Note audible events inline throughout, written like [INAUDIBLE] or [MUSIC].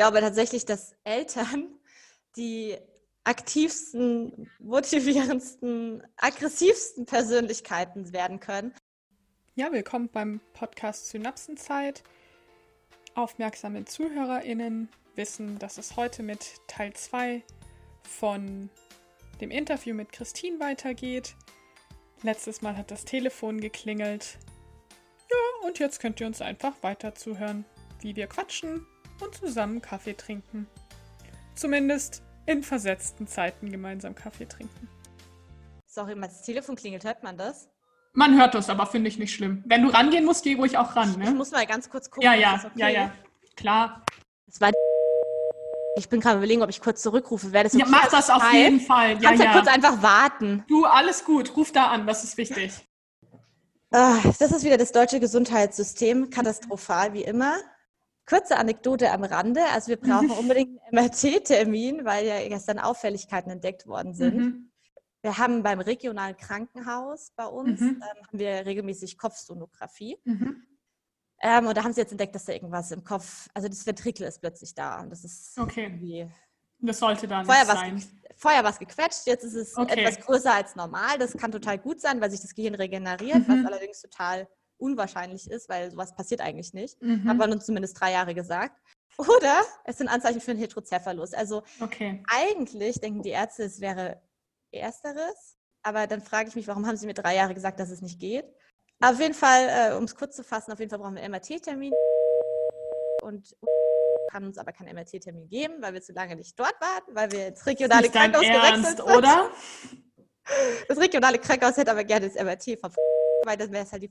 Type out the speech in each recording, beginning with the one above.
glaube tatsächlich, dass Eltern die aktivsten, motivierendsten, aggressivsten Persönlichkeiten werden können. Ja, willkommen beim Podcast Synapsenzeit. Aufmerksame ZuhörerInnen wissen, dass es heute mit Teil 2 von dem Interview mit Christine weitergeht. Letztes Mal hat das Telefon geklingelt. Ja, und jetzt könnt ihr uns einfach weiter zuhören, wie wir quatschen und zusammen Kaffee trinken. Zumindest in versetzten Zeiten gemeinsam Kaffee trinken. Sorry, das Telefon klingelt, hört man das? Man hört das, aber finde ich nicht schlimm. Wenn du rangehen musst, geh ruhig auch ran. Ne? Ich muss mal ganz kurz gucken. Ja, ja, okay. ja, ja. Klar. Das war ich bin gerade überlegen, ob ich kurz zurückrufe. Wäre das okay ja, mach das auf jeden Fall. Ja, Kannst ja. kurz einfach warten. Du, alles gut. Ruf da an, das ist wichtig. Ah, das ist wieder das deutsche Gesundheitssystem. Katastrophal wie immer. Kurze Anekdote am Rande. Also wir brauchen [LAUGHS] unbedingt einen MRT-Termin, weil ja gestern Auffälligkeiten entdeckt worden sind. Mhm. Wir haben beim regionalen Krankenhaus bei uns, mhm. ähm, haben wir regelmäßig Kopfsonographie. Mhm. Ähm, und da haben sie jetzt entdeckt, dass da irgendwas im Kopf, also das Ventrikel ist plötzlich da. Und das ist okay. irgendwie. Das sollte dann vorher sein. vorher war es gequetscht, jetzt ist es okay. etwas größer als normal. Das kann total gut sein, weil sich das Gehirn regeneriert, mhm. was allerdings total unwahrscheinlich ist, weil sowas passiert eigentlich nicht. Mhm. Hat man uns zumindest drei Jahre gesagt. Oder es sind Anzeichen für einen Hydrocephalus. Also okay. eigentlich denken die Ärzte, es wäre Ersteres. Aber dann frage ich mich, warum haben sie mir drei Jahre gesagt, dass es nicht geht? Auf jeden Fall, äh, um es kurz zu fassen, auf jeden Fall brauchen wir einen MRT-Termin und kann uns aber keinen MRT-Termin geben, weil wir zu lange nicht dort warten, weil wir ins regionale Krankenhaus gewechselt sind. oder? Das regionale Krankenhaus hätte aber gerne das MRT weil das wäre es halt die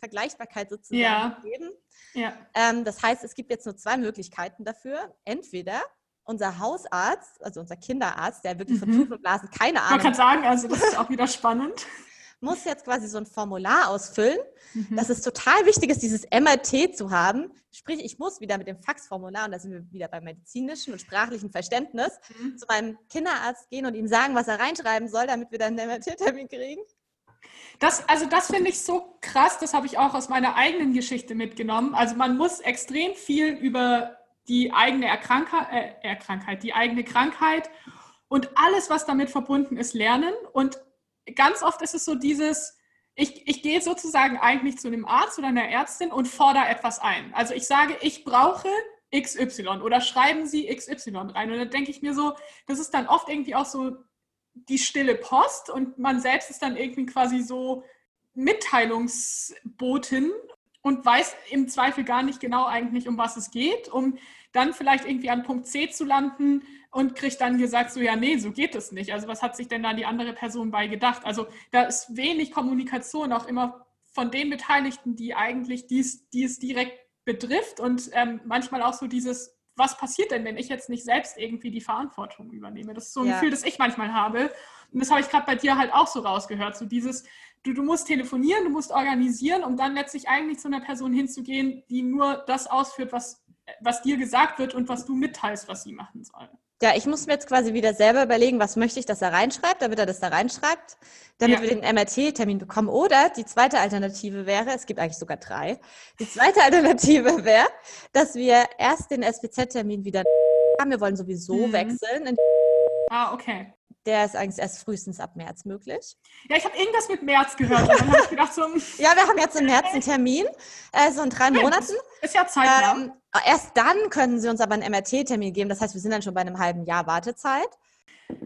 Vergleichbarkeit sozusagen ja. geben. Ja. Ähm, das heißt, es gibt jetzt nur zwei Möglichkeiten dafür. Entweder unser Hausarzt, also unser Kinderarzt, der wirklich von mhm. Tuten und Blasen keine Ahnung hat. Man kann sagen, also das ist auch wieder spannend [LAUGHS] muss jetzt quasi so ein Formular ausfüllen. Mhm. Das ist total wichtig ist, dieses MRT zu haben. Sprich, ich muss wieder mit dem Faxformular, und da sind wir wieder beim medizinischen und sprachlichen Verständnis, mhm. zu meinem Kinderarzt gehen und ihm sagen, was er reinschreiben soll, damit wir dann einen MRT-Termin kriegen. Das, also das finde ich so krass, das habe ich auch aus meiner eigenen Geschichte mitgenommen. Also man muss extrem viel über die eigene Erkrankheit, äh, Erkrankheit, die eigene Krankheit und alles, was damit verbunden ist, lernen. Und ganz oft ist es so dieses, ich, ich gehe sozusagen eigentlich zu einem Arzt oder einer Ärztin und fordere etwas ein. Also ich sage, ich brauche XY oder schreiben Sie XY rein. Und dann denke ich mir so, das ist dann oft irgendwie auch so die stille Post und man selbst ist dann irgendwie quasi so Mitteilungsbotin und weiß im Zweifel gar nicht genau eigentlich, um was es geht, um dann vielleicht irgendwie an Punkt C zu landen und kriegt dann gesagt, so ja, nee, so geht es nicht. Also was hat sich denn da die andere Person bei gedacht? Also da ist wenig Kommunikation auch immer von den Beteiligten, die eigentlich dies, die es direkt betrifft und ähm, manchmal auch so dieses, was passiert denn, wenn ich jetzt nicht selbst irgendwie die Verantwortung übernehme? Das ist so ein ja. Gefühl, das ich manchmal habe. Und das habe ich gerade bei dir halt auch so rausgehört. So dieses, du, du musst telefonieren, du musst organisieren, um dann letztlich eigentlich zu einer Person hinzugehen, die nur das ausführt, was, was dir gesagt wird und was du mitteilst, was sie machen soll. Ja, ich muss mir jetzt quasi wieder selber überlegen, was möchte ich, dass er reinschreibt, damit er das da reinschreibt, damit ja. wir den MRT-Termin bekommen. Oder die zweite Alternative wäre, es gibt eigentlich sogar drei, die zweite [LAUGHS] Alternative wäre, dass wir erst den SPZ-Termin wieder haben. Wir wollen sowieso mhm. wechseln. Ah, okay. Der ist eigentlich erst frühestens ab März möglich. Ja, ich habe irgendwas mit März gehört. Dann habe ich gedacht, so, ja, wir haben jetzt im März einen Termin, äh, so in drei Monaten. Ist ja Zeit, ähm, Erst dann können sie uns aber einen MRT-Termin geben. Das heißt, wir sind dann schon bei einem halben Jahr Wartezeit.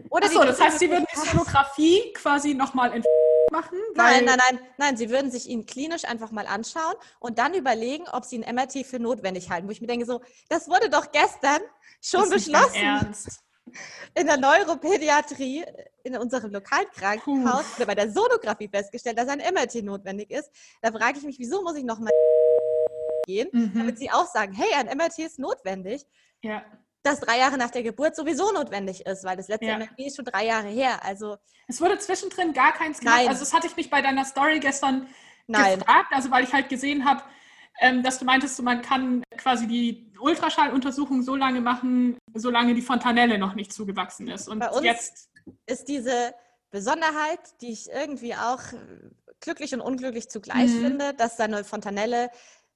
Oder Achso, das heißt, Sie würden die Sonographie quasi nochmal in machen? Nein, nein, nein, nein. Sie würden sich ihn klinisch einfach mal anschauen und dann überlegen, ob Sie ein MRT für notwendig halten. Wo ich mir denke, so, das wurde doch gestern schon beschlossen. In der Neuropädiatrie in unserem Lokalkrankenhaus oder bei der Sonographie festgestellt, dass ein MRT notwendig ist. Da frage ich mich, wieso muss ich nochmal gehen, mhm. damit sie auch sagen, hey, ein MRT ist notwendig. Ja. Das drei Jahre nach der Geburt sowieso notwendig ist, weil das letzte ja. MRT ist schon drei Jahre her. Also es wurde zwischendrin gar keins gemacht. Nein. Also das hatte ich mich bei deiner Story gestern Nein. gefragt, also weil ich halt gesehen habe, ähm, dass du meintest, man kann quasi die Ultraschalluntersuchung so lange machen, solange die Fontanelle noch nicht zugewachsen ist. Und Bei uns jetzt ist diese Besonderheit, die ich irgendwie auch glücklich und unglücklich zugleich mhm. finde, dass da eine Fontanelle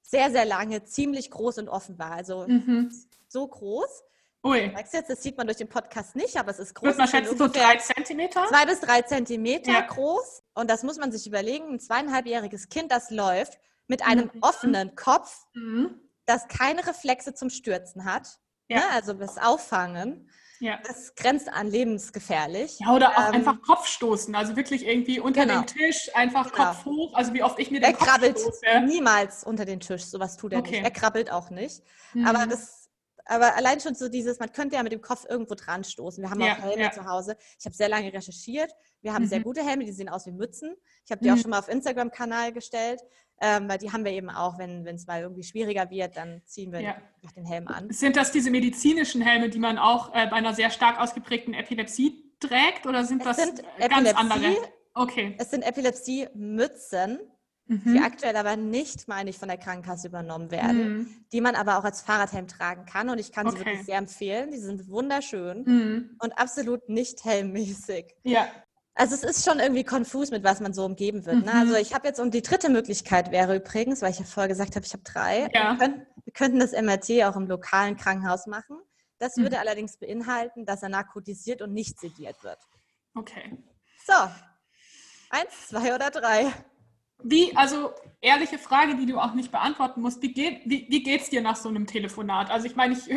sehr, sehr lange ziemlich groß und offen war. Also mhm. so groß. Ui. Sagst jetzt, das sieht man durch den Podcast nicht, aber es ist groß. Würde man schätzen, so drei Zentimeter? Zwei bis drei Zentimeter Ja. groß. Und das muss man sich überlegen. Ein zweieinhalbjähriges Kind, das läuft mit einem Mhm. offenen Kopf, Mhm. das keine Reflexe zum Stürzen hat. Ja. Ne? Also das Auffangen. Ja. Das grenzt an lebensgefährlich. Ja, oder auch Ähm, einfach Kopfstoßen, also wirklich irgendwie unter Genau. dem Tisch, einfach Genau. Kopf hoch, also wie oft ich mir den Kopf krabbelt stoße. niemals unter den Tisch. Sowas tut er Okay. nicht. Er krabbelt auch nicht. Mhm. Aber das, aber allein schon so dieses, man könnte ja mit dem Kopf irgendwo dran stoßen. Wir haben Ja, auch Helme ja. zu Hause. Ich habe sehr lange recherchiert. Wir haben sehr Mhm. gute Helme, die sehen aus wie Mützen. Ich habe die auch Mhm. schon mal auf Instagram-Kanal gestellt, ähm, weil die haben wir eben auch, wenn es mal irgendwie schwieriger wird, dann ziehen wir Ja. den Helm an. Sind das diese medizinischen Helme, die man auch äh, bei einer sehr stark ausgeprägten Epilepsie trägt oder sind Es das sind ganz andere? Okay. Es sind Epilepsie-Mützen, die Mhm. aktuell aber nicht, meine ich, von der Krankenkasse übernommen werden, Mhm. die man aber auch als Fahrradhelm tragen kann. Und ich kann sie Okay. wirklich sehr empfehlen. Die sind wunderschön Mhm. und absolut nicht helmmäßig. Ja. Also es ist schon irgendwie konfus, mit was man so umgeben wird. Ne? Mhm. Also ich habe jetzt, und die dritte Möglichkeit wäre übrigens, weil ich ja vorher gesagt habe, ich habe drei, Ja. wir, können, wir könnten das MRT auch im lokalen Krankenhaus machen. Das Mhm. würde allerdings beinhalten, dass er narkotisiert und nicht sediert wird. Okay. So, eins, zwei oder drei. Wie, also ehrliche Frage, die du auch nicht beantworten musst, wie, geht, wie, wie geht's dir nach so einem Telefonat? Also ich meine, ich,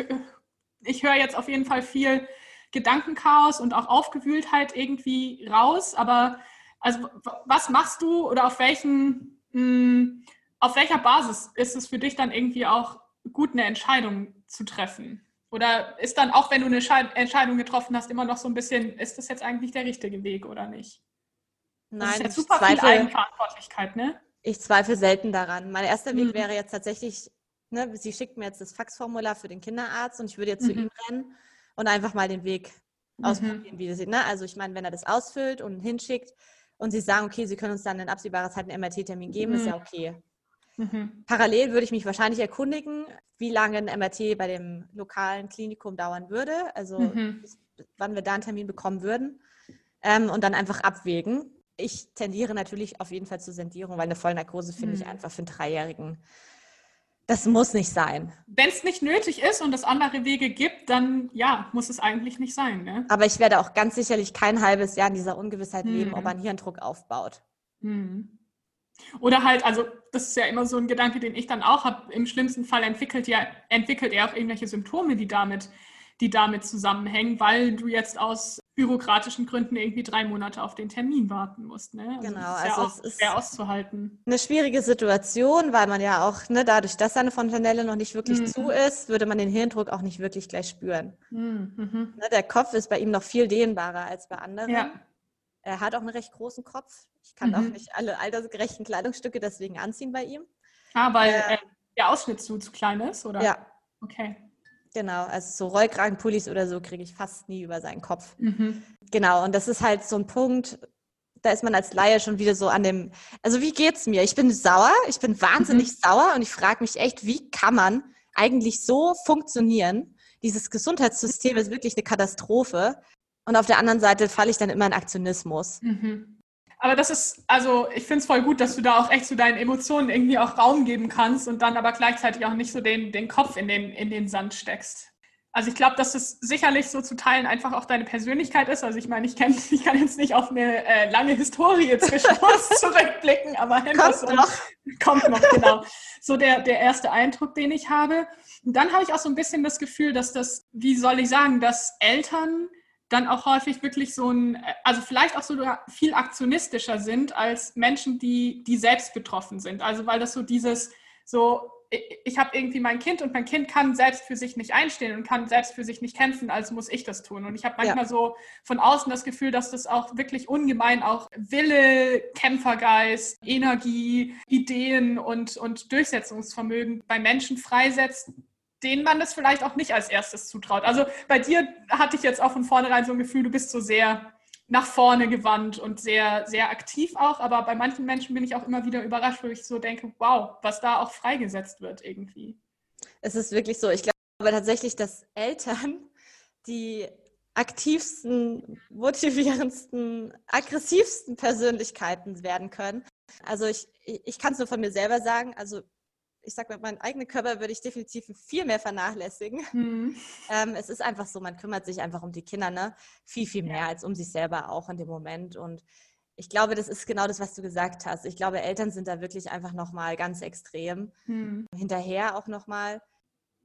ich höre jetzt auf jeden Fall viel Gedankenchaos und auch Aufgewühltheit irgendwie raus, aber also was machst du oder auf welchen, mh, auf welcher Basis ist es für dich dann irgendwie auch gut, eine Entscheidung zu treffen? Oder ist dann auch, wenn du eine Schei- Entscheidung getroffen hast, immer noch so ein bisschen, ist das jetzt eigentlich der richtige Weg oder nicht? Das Nein, ist ja ich super viel zweifle, Eigenverantwortlichkeit, ne? ich zweifle selten daran. Mein erster Weg Mhm. wäre jetzt tatsächlich, ne, sie schickt mir jetzt das Faxformular für den Kinderarzt und ich würde jetzt zu Mhm. ihm rennen und einfach mal den Weg ausprobieren, wie das sieht. Ne? Also ich meine, wenn er das ausfüllt und hinschickt und sie sagen, okay, sie können uns dann in absehbarer Zeit einen MRT-Termin geben, ist Mhm. ja okay. Mhm. Parallel würde ich mich wahrscheinlich erkundigen, wie lange ein MRT bei dem lokalen Klinikum dauern würde, also Mhm. bis, wann wir da einen Termin bekommen würden ähm, und dann einfach abwägen. Ich tendiere natürlich auf jeden Fall zur Sendierung, weil eine Vollnarkose finde ich Mhm. einfach für einen Dreijährigen, das muss nicht sein. Wenn es nicht nötig ist und es andere Wege gibt, dann ja, muss es eigentlich nicht sein. Ne? Aber ich werde auch ganz sicherlich kein halbes Jahr in dieser Ungewissheit leben, Mhm. ob einen Hirndruck aufbaut. Mhm. Oder halt, also das ist ja immer so ein Gedanke, den ich dann auch habe. Im schlimmsten Fall entwickelt, ja, entwickelt er auch irgendwelche Symptome, die damit, die damit zusammenhängen, weil du jetzt aus bürokratischen Gründen irgendwie drei Monate auf den Termin warten musst. Ne? Also Genau, das ist ja also auch es ist- schwer auszuhalten. Eine schwierige Situation, weil man ja auch, ne, dadurch, dass seine Fontanelle noch nicht wirklich Mhm. zu ist, würde man den Hirndruck auch nicht wirklich gleich spüren. Mhm. Mhm. Ne, der Kopf ist bei ihm noch viel dehnbarer als bei anderen. Ja. Er hat auch einen recht großen Kopf. Ich kann auch Mhm. nicht alle altersgerechten Kleidungsstücke deswegen anziehen bei ihm. Ah, weil Äh, äh, der Ausschnitt zu, zu klein ist, oder? Ja, Okay. Genau. Also so Rollkragenpullis oder so kriege ich fast nie über seinen Kopf. Mhm. Genau, und das ist halt so ein Punkt, da ist man als Laie schon wieder so an dem, also wie geht's mir? Ich bin sauer, ich bin wahnsinnig Mhm. sauer und ich frage mich echt, wie kann man eigentlich so funktionieren? Dieses Gesundheitssystem ist wirklich eine Katastrophe. Und auf der anderen Seite falle ich dann immer in Aktionismus. Mhm. Aber das ist, also ich finde es voll gut, dass du da auch echt zu deinen Emotionen irgendwie auch Raum geben kannst und dann aber gleichzeitig auch nicht so den, den Kopf in den, in den Sand steckst. Also ich glaube, dass es sicherlich so zu teilen einfach auch deine Persönlichkeit ist. Also ich meine, ich, kenn, [LAUGHS] ich kann jetzt nicht auf eine äh, lange Historie [LAUGHS] zwischen uns zurückblicken, aber so, Kommt noch. kommt noch, genau. So der, der erste Eindruck, den ich habe. Und dann habe ich auch so ein bisschen das Gefühl, dass das, wie soll ich sagen, dass Eltern dann auch häufig wirklich so ein, also vielleicht auch so viel aktionistischer sind als Menschen, die, die selbst betroffen sind. Also weil das so dieses, so, ich habe irgendwie mein Kind und mein Kind kann selbst für sich nicht einstehen und kann selbst für sich nicht kämpfen, also muss ich das tun. Und ich habe manchmal ja. so von außen das Gefühl, dass das auch wirklich ungemein auch Wille, Kämpfergeist, Energie, Ideen und, und Durchsetzungsvermögen bei Menschen freisetzt, denen man das vielleicht auch nicht als erstes zutraut. Also bei dir hatte ich jetzt auch von vornherein so ein Gefühl, du bist so sehr nach vorne gewandt und sehr, sehr aktiv auch. Aber bei manchen Menschen bin ich auch immer wieder überrascht, wo ich so denke, wow, was da auch freigesetzt wird irgendwie. Es ist wirklich so. Ich glaube tatsächlich, dass Eltern die aktivsten, motivierendsten, aggressivsten Persönlichkeiten werden können. Also ich, ich kann es nur von mir selber sagen. Also ich sag mal, meinen eigenen Körper würde ich definitiv viel mehr vernachlässigen. Mhm. [LAUGHS] Ähm, es ist einfach so, man kümmert sich einfach um die Kinder, ne? Viel, viel mehr ja. als um sich selber auch in dem Moment. Und ich glaube, das ist genau das, was du gesagt hast. Ich glaube, Eltern sind da wirklich einfach nochmal ganz extrem. Mhm. Hinterher auch nochmal.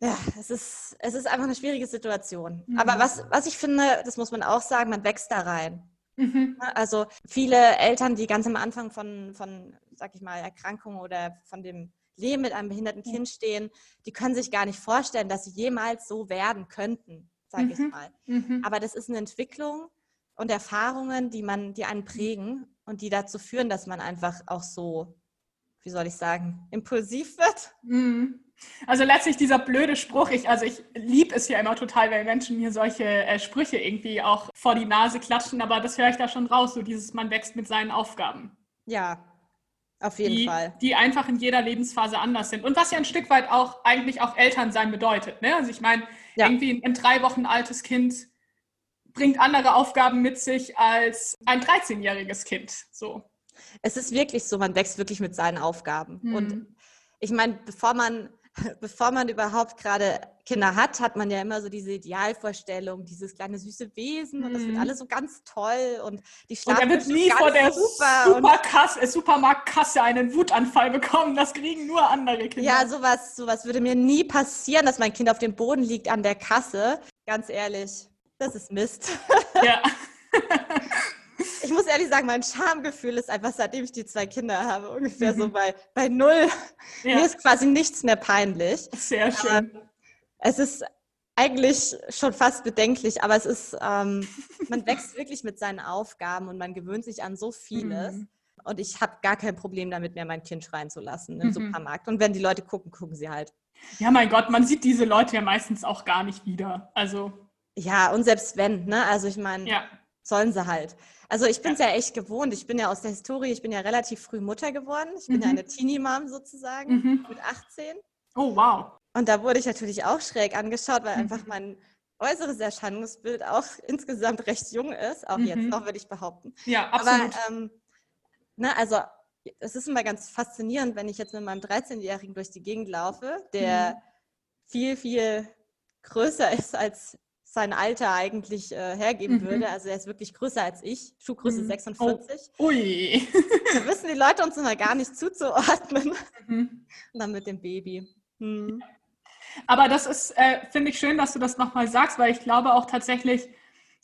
Ja, es ist, es ist einfach eine schwierige Situation. Mhm. Aber was, was ich finde, das muss man auch sagen, man wächst da rein. Mhm. Also viele Eltern, die ganz am Anfang von, von, sag ich mal, Erkrankungen oder von dem Leben mit einem behinderten Kind stehen, die können sich gar nicht vorstellen, dass sie jemals so werden könnten, sage mhm. ich mal. Mhm. Aber das ist eine Entwicklung und Erfahrungen, die man, die einen prägen und die dazu führen, dass man einfach auch so, wie soll ich sagen, impulsiv wird. Mhm. Also letztlich dieser blöde Spruch, ich, also ich liebe es ja immer total, wenn Menschen mir solche äh, Sprüche irgendwie auch vor die Nase klatschen, aber das höre ich da schon raus, so dieses man wächst mit seinen Aufgaben. Ja, auf jeden die, Fall. Die einfach in jeder Lebensphase anders sind. Und was ja ein Stück weit auch eigentlich auch Elternsein bedeutet. Ne? Also ich meine, ja. irgendwie ein, ein drei Wochen altes Kind bringt andere Aufgaben mit sich als ein 13-jähriges Kind. So. Es ist wirklich so, man wächst wirklich mit seinen Aufgaben. Hm. Und ich meine, bevor man [LAUGHS] bevor man überhaupt gerade Kinder hat, hat man ja immer so diese Idealvorstellung, dieses kleine süße Wesen und das wird mhm. alles so ganz toll und die schlafen Und er wird nie vor der Superkasse, äh, Supermarktkasse einen Wutanfall bekommen. Das kriegen nur andere Kinder. Ja, sowas, sowas würde mir nie passieren, dass mein Kind auf dem Boden liegt an der Kasse. Ganz ehrlich, das ist Mist. Ja. [LAUGHS] [LAUGHS] ich muss ehrlich sagen, mein Schamgefühl ist einfach, seitdem ich die zwei Kinder habe, ungefähr mhm. so bei, bei null. Ja. Mir ist quasi nichts mehr peinlich. Sehr schön. Aber es ist eigentlich schon fast bedenklich, aber es ist, ähm, man wächst wirklich mit seinen Aufgaben und man gewöhnt sich an so vieles. Mhm. Und ich habe gar kein Problem damit mehr, mein Kind schreien zu lassen im mhm. Supermarkt. Und wenn die Leute gucken, gucken sie halt. Ja, mein Gott, man sieht diese Leute ja meistens auch gar nicht wieder. Also. Ja, und selbst wenn, ne? Also ich meine, ja. sollen sie halt. Also ich bin es ja. ja. echt gewohnt. Ich bin ja aus der Historie, ich bin ja relativ früh Mutter geworden. Ich bin mhm. ja eine Teenie-Mom sozusagen mhm. mit 18. Oh, wow. Und da wurde ich natürlich auch schräg angeschaut, weil mhm. einfach mein äußeres Erscheinungsbild auch [LAUGHS] insgesamt recht jung ist. Auch jetzt mhm. noch, würde ich behaupten. Ja, absolut. Aber, ähm, ne, also es ist immer ganz faszinierend, wenn ich jetzt mit meinem 13-Jährigen durch die Gegend laufe, der mhm. viel, viel größer [LAUGHS] ist als sein Alter eigentlich äh, hergeben mhm. würde. Also er ist wirklich größer als ich, Schuhgröße mhm. 46. Oh. Ui. Da wissen die Leute uns immer gar nicht zuzuordnen. Mhm. Und dann mit dem Baby. Mhm. Aber das ist, äh, finde ich schön, dass du das nochmal sagst, weil ich glaube auch tatsächlich,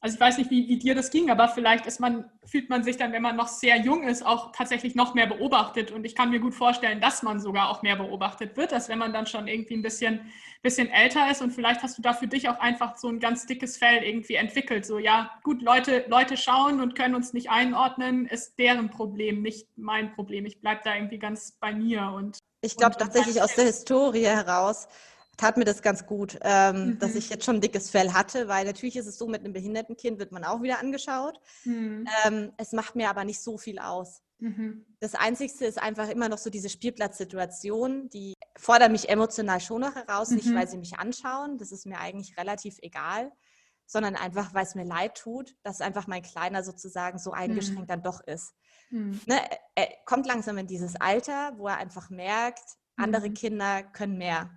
also ich weiß nicht, wie, wie dir das ging, aber vielleicht ist man, fühlt man sich dann, wenn man noch sehr jung ist, auch tatsächlich noch mehr beobachtet. Und ich kann mir gut vorstellen, dass man sogar auch mehr beobachtet wird, als wenn man dann schon irgendwie ein bisschen, bisschen älter ist. Und vielleicht hast du da für dich auch einfach so ein ganz dickes Fell irgendwie entwickelt. So, ja, gut, Leute, Leute schauen und können uns nicht einordnen, ist deren Problem, nicht mein Problem. Ich bleibe da irgendwie ganz bei mir. Und, ich glaube tatsächlich aus der Historie heraus tat mir das ganz gut, ähm, mhm. dass ich jetzt schon ein dickes Fell hatte, weil natürlich ist es so, mit einem behinderten Kind wird man auch wieder angeschaut. Mhm. Ähm, es macht mir aber nicht so viel aus. Mhm. Das Einzige ist einfach immer noch so diese Spielplatzsituation, die fordert mich emotional schon noch heraus, nicht mhm. weil sie mich anschauen, das ist mir eigentlich relativ egal, sondern einfach, weil es mir leid tut, dass einfach mein Kleiner sozusagen so eingeschränkt mhm. dann doch ist. Mhm. Ne, er kommt langsam in dieses Alter, wo er einfach merkt, andere Kinder können mehr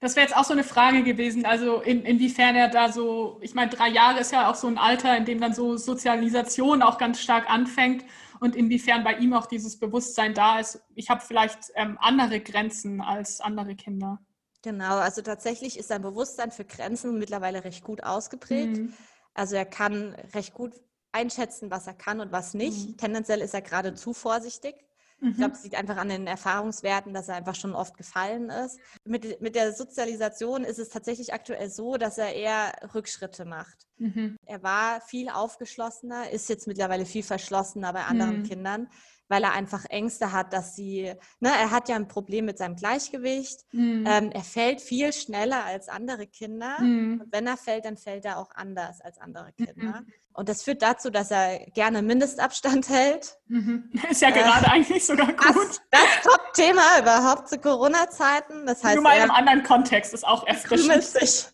das wäre jetzt auch so eine Frage gewesen, also in, inwiefern er da so, ich meine, drei Jahre ist ja auch so ein Alter, in dem dann so Sozialisation auch ganz stark anfängt und inwiefern bei ihm auch dieses Bewusstsein da ist, ich habe vielleicht ähm, andere Grenzen als andere Kinder. Genau, also tatsächlich ist sein Bewusstsein für Grenzen mittlerweile recht gut ausgeprägt. Mhm. Also er kann recht gut einschätzen, was er kann und was nicht. Mhm. Tendenziell ist er gerade zu vorsichtig. Ich glaube, mhm. es liegt einfach an den Erfahrungswerten, dass er einfach schon oft gefallen ist. Mit, mit der Sozialisation ist es tatsächlich aktuell so, dass er eher Rückschritte macht. Mhm. Er war viel aufgeschlossener, ist jetzt mittlerweile viel verschlossener bei anderen mhm. Kindern, weil er einfach Ängste hat, dass sie, ne, er hat ja ein Problem mit seinem Gleichgewicht. Mhm. Ähm, er fällt viel schneller als andere Kinder. Mhm. Und wenn er fällt, dann fällt er auch anders als andere Kinder. Mhm. Und das führt dazu, dass er gerne Mindestabstand hält. Mhm. [LAUGHS] Ist ja gerade äh, eigentlich sogar gut. Das, das Top-Thema überhaupt zu Corona-Zeiten. Das heißt, Nur mal in einem anderen Kontext ist auch erfrischend. sich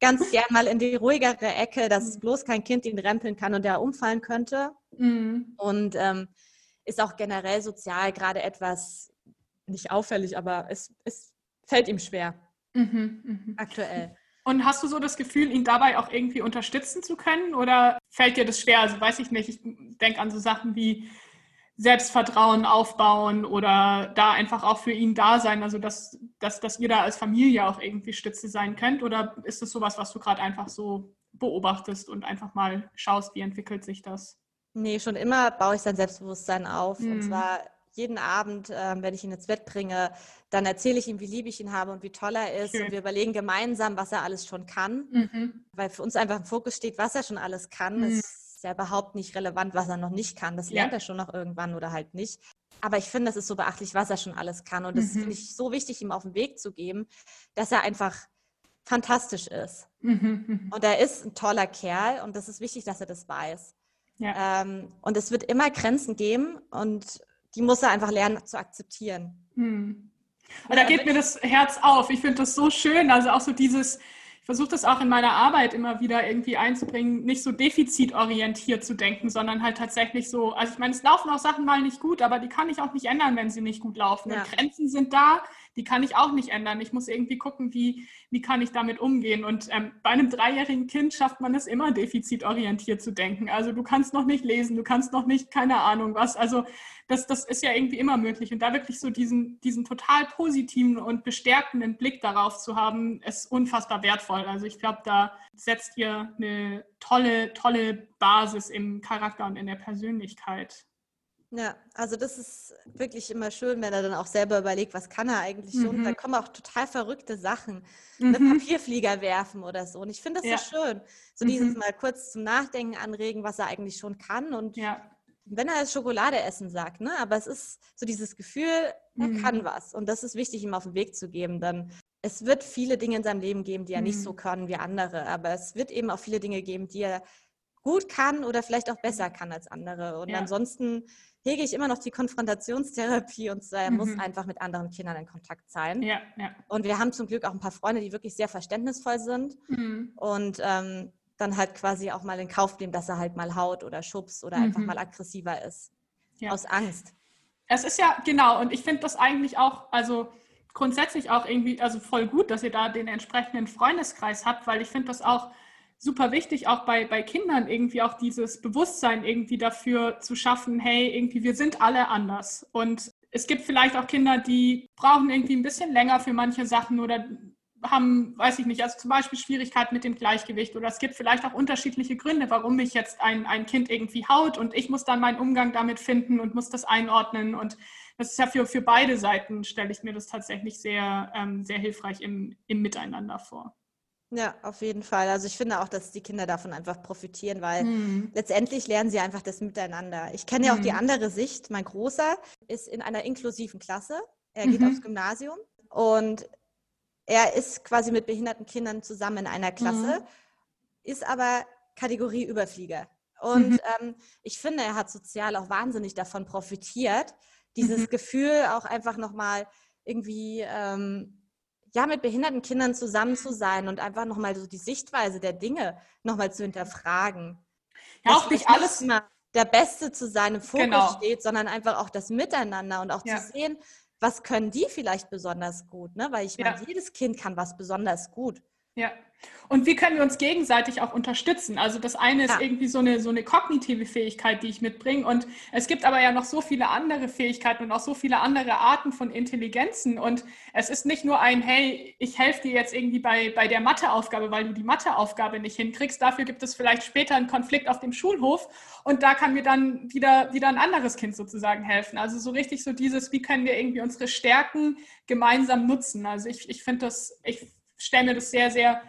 ganz gern mal in die ruhigere Ecke, dass mhm. bloß kein Kind ihn rempeln kann und er umfallen könnte. Mhm. Und ähm, ist auch generell sozial gerade etwas nicht auffällig, aber es ist fällt ihm schwer. Mhm, mh. Aktuell. Und hast du so das Gefühl, ihn dabei auch irgendwie unterstützen zu können? Oder fällt dir das schwer? Also weiß ich nicht, ich denke an so Sachen wie Selbstvertrauen aufbauen oder da einfach auch für ihn da sein, also dass, dass, dass ihr da als Familie auch irgendwie Stütze sein könnt? Oder ist das sowas, was du gerade einfach so beobachtest und einfach mal schaust, wie entwickelt sich das? Nee, schon immer baue ich sein Selbstbewusstsein auf. Mhm. Und zwar jeden Abend, äh, wenn ich ihn ins Bett bringe, dann erzähle ich ihm, wie lieb ich ihn habe und wie toll er ist. Schön. Und wir überlegen gemeinsam, was er alles schon kann. Mhm. Weil für uns einfach im Fokus steht, was er schon alles kann. Mhm. Ist ja überhaupt nicht relevant, was er noch nicht kann. Das lernt ja. er schon noch irgendwann oder halt nicht. Aber ich finde, es ist so beachtlich, was er schon alles kann. Und das mhm. finde ich so wichtig, ihm auf den Weg zu geben, dass er einfach fantastisch ist. Mhm, mhm. Und er ist ein toller Kerl und das ist wichtig, dass er das weiß. Ja. Ähm, und es wird immer Grenzen geben und die muss er einfach lernen zu akzeptieren. Hm. Und da geht mir das Herz auf. Ich finde das so schön. Also auch so dieses, ich versuche das auch in meiner Arbeit immer wieder irgendwie einzubringen, nicht so defizitorientiert zu denken, sondern halt tatsächlich so, also ich meine, es laufen auch Sachen mal nicht gut, aber die kann ich auch nicht ändern, wenn sie nicht gut laufen. Ja. Und Grenzen sind da, die kann ich auch nicht ändern. Ich muss irgendwie gucken, wie, wie kann ich damit umgehen. Und ähm, bei einem dreijährigen Kind schafft man es immer, defizitorientiert zu denken. Also du kannst noch nicht lesen, du kannst noch nicht, keine Ahnung was. Also das, das ist ja irgendwie immer möglich. Und da wirklich so diesen, diesen total positiven und bestärkenden Blick darauf zu haben, ist unfassbar wertvoll. Also ich glaube, da setzt ihr eine tolle, tolle Basis im Charakter und in der Persönlichkeit. Ja, also das ist wirklich immer schön, wenn er dann auch selber überlegt, was kann er eigentlich schon. Mhm. Da kommen auch total verrückte Sachen. Mhm. Eine Papierflieger werfen oder so. Und ich finde das ja. so schön. So mhm. dieses mal kurz zum Nachdenken anregen, was er eigentlich schon kann. Und ja. wenn er jetzt Schokolade essen sagt, ne? Aber es ist so dieses Gefühl, er mhm. kann was. Und das ist wichtig, ihm auf den Weg zu geben. Dann es wird viele Dinge in seinem Leben geben, die er nicht so mhm. kann wie andere. Aber es wird eben auch viele Dinge geben, die er gut kann oder vielleicht auch besser kann als andere. Und ja. ansonsten hege ich immer noch die Konfrontationstherapie und er mhm. muss einfach mit anderen Kindern in Kontakt sein. Ja, ja. Und wir haben zum Glück auch ein paar Freunde, die wirklich sehr verständnisvoll sind mhm. und ähm, dann halt quasi auch mal in Kauf nehmen, dass er halt mal haut oder schubst oder mhm. einfach mal aggressiver ist. Ja. Aus Angst. Es ist ja, genau, und ich finde das eigentlich auch, also grundsätzlich auch irgendwie, also voll gut, dass ihr da den entsprechenden Freundeskreis habt, weil ich finde das auch super wichtig, auch bei, bei Kindern irgendwie auch dieses Bewusstsein irgendwie dafür zu schaffen, hey, irgendwie wir sind alle anders. Und es gibt vielleicht auch Kinder, die brauchen irgendwie ein bisschen länger für manche Sachen oder haben, weiß ich nicht, also zum Beispiel Schwierigkeiten mit dem Gleichgewicht oder es gibt vielleicht auch unterschiedliche Gründe, warum mich jetzt ein, ein Kind irgendwie haut und ich muss dann meinen Umgang damit finden und muss das einordnen und das ist ja für, für beide Seiten, stelle ich mir das tatsächlich sehr, ähm, sehr hilfreich im, im Miteinander vor. Ja, auf jeden Fall. Also ich finde auch, dass die Kinder davon einfach profitieren, weil mhm. letztendlich lernen sie einfach das Miteinander. Ich kenne ja auch mhm. die andere Sicht. Mein Großer ist in einer inklusiven Klasse. Er geht mhm. aufs Gymnasium und er ist quasi mit behinderten Kindern zusammen in einer Klasse, mhm. ist aber Kategorie Überflieger. Und mhm. ähm, ich finde, er hat sozial auch wahnsinnig davon profitiert, dieses mhm. Gefühl auch einfach nochmal irgendwie ähm, ja, mit behinderten Kindern zusammen zu sein und einfach nochmal so die Sichtweise der Dinge nochmal zu hinterfragen. Ja, auch nicht alles immer der Beste zu sein im Fokus genau. steht, sondern einfach auch das Miteinander und auch ja. zu sehen, was können die vielleicht besonders gut, ne? Weil ich meine, ja. jedes Kind kann was besonders gut. Ja. Und wie können wir uns gegenseitig auch unterstützen? Also das eine ist ja. irgendwie so eine, so eine kognitive Fähigkeit, die ich mitbringe. Und es gibt aber ja noch so viele andere Fähigkeiten und auch so viele andere Arten von Intelligenzen. Und es ist nicht nur ein, hey, ich helfe dir jetzt irgendwie bei, bei der Matheaufgabe, weil du die Matheaufgabe nicht hinkriegst. Dafür gibt es vielleicht später einen Konflikt auf dem Schulhof. Und da kann mir dann wieder, wieder ein anderes Kind sozusagen helfen. Also so richtig so dieses, wie können wir irgendwie unsere Stärken gemeinsam nutzen? Also ich, ich finde das, ich stelle mir das sehr, sehr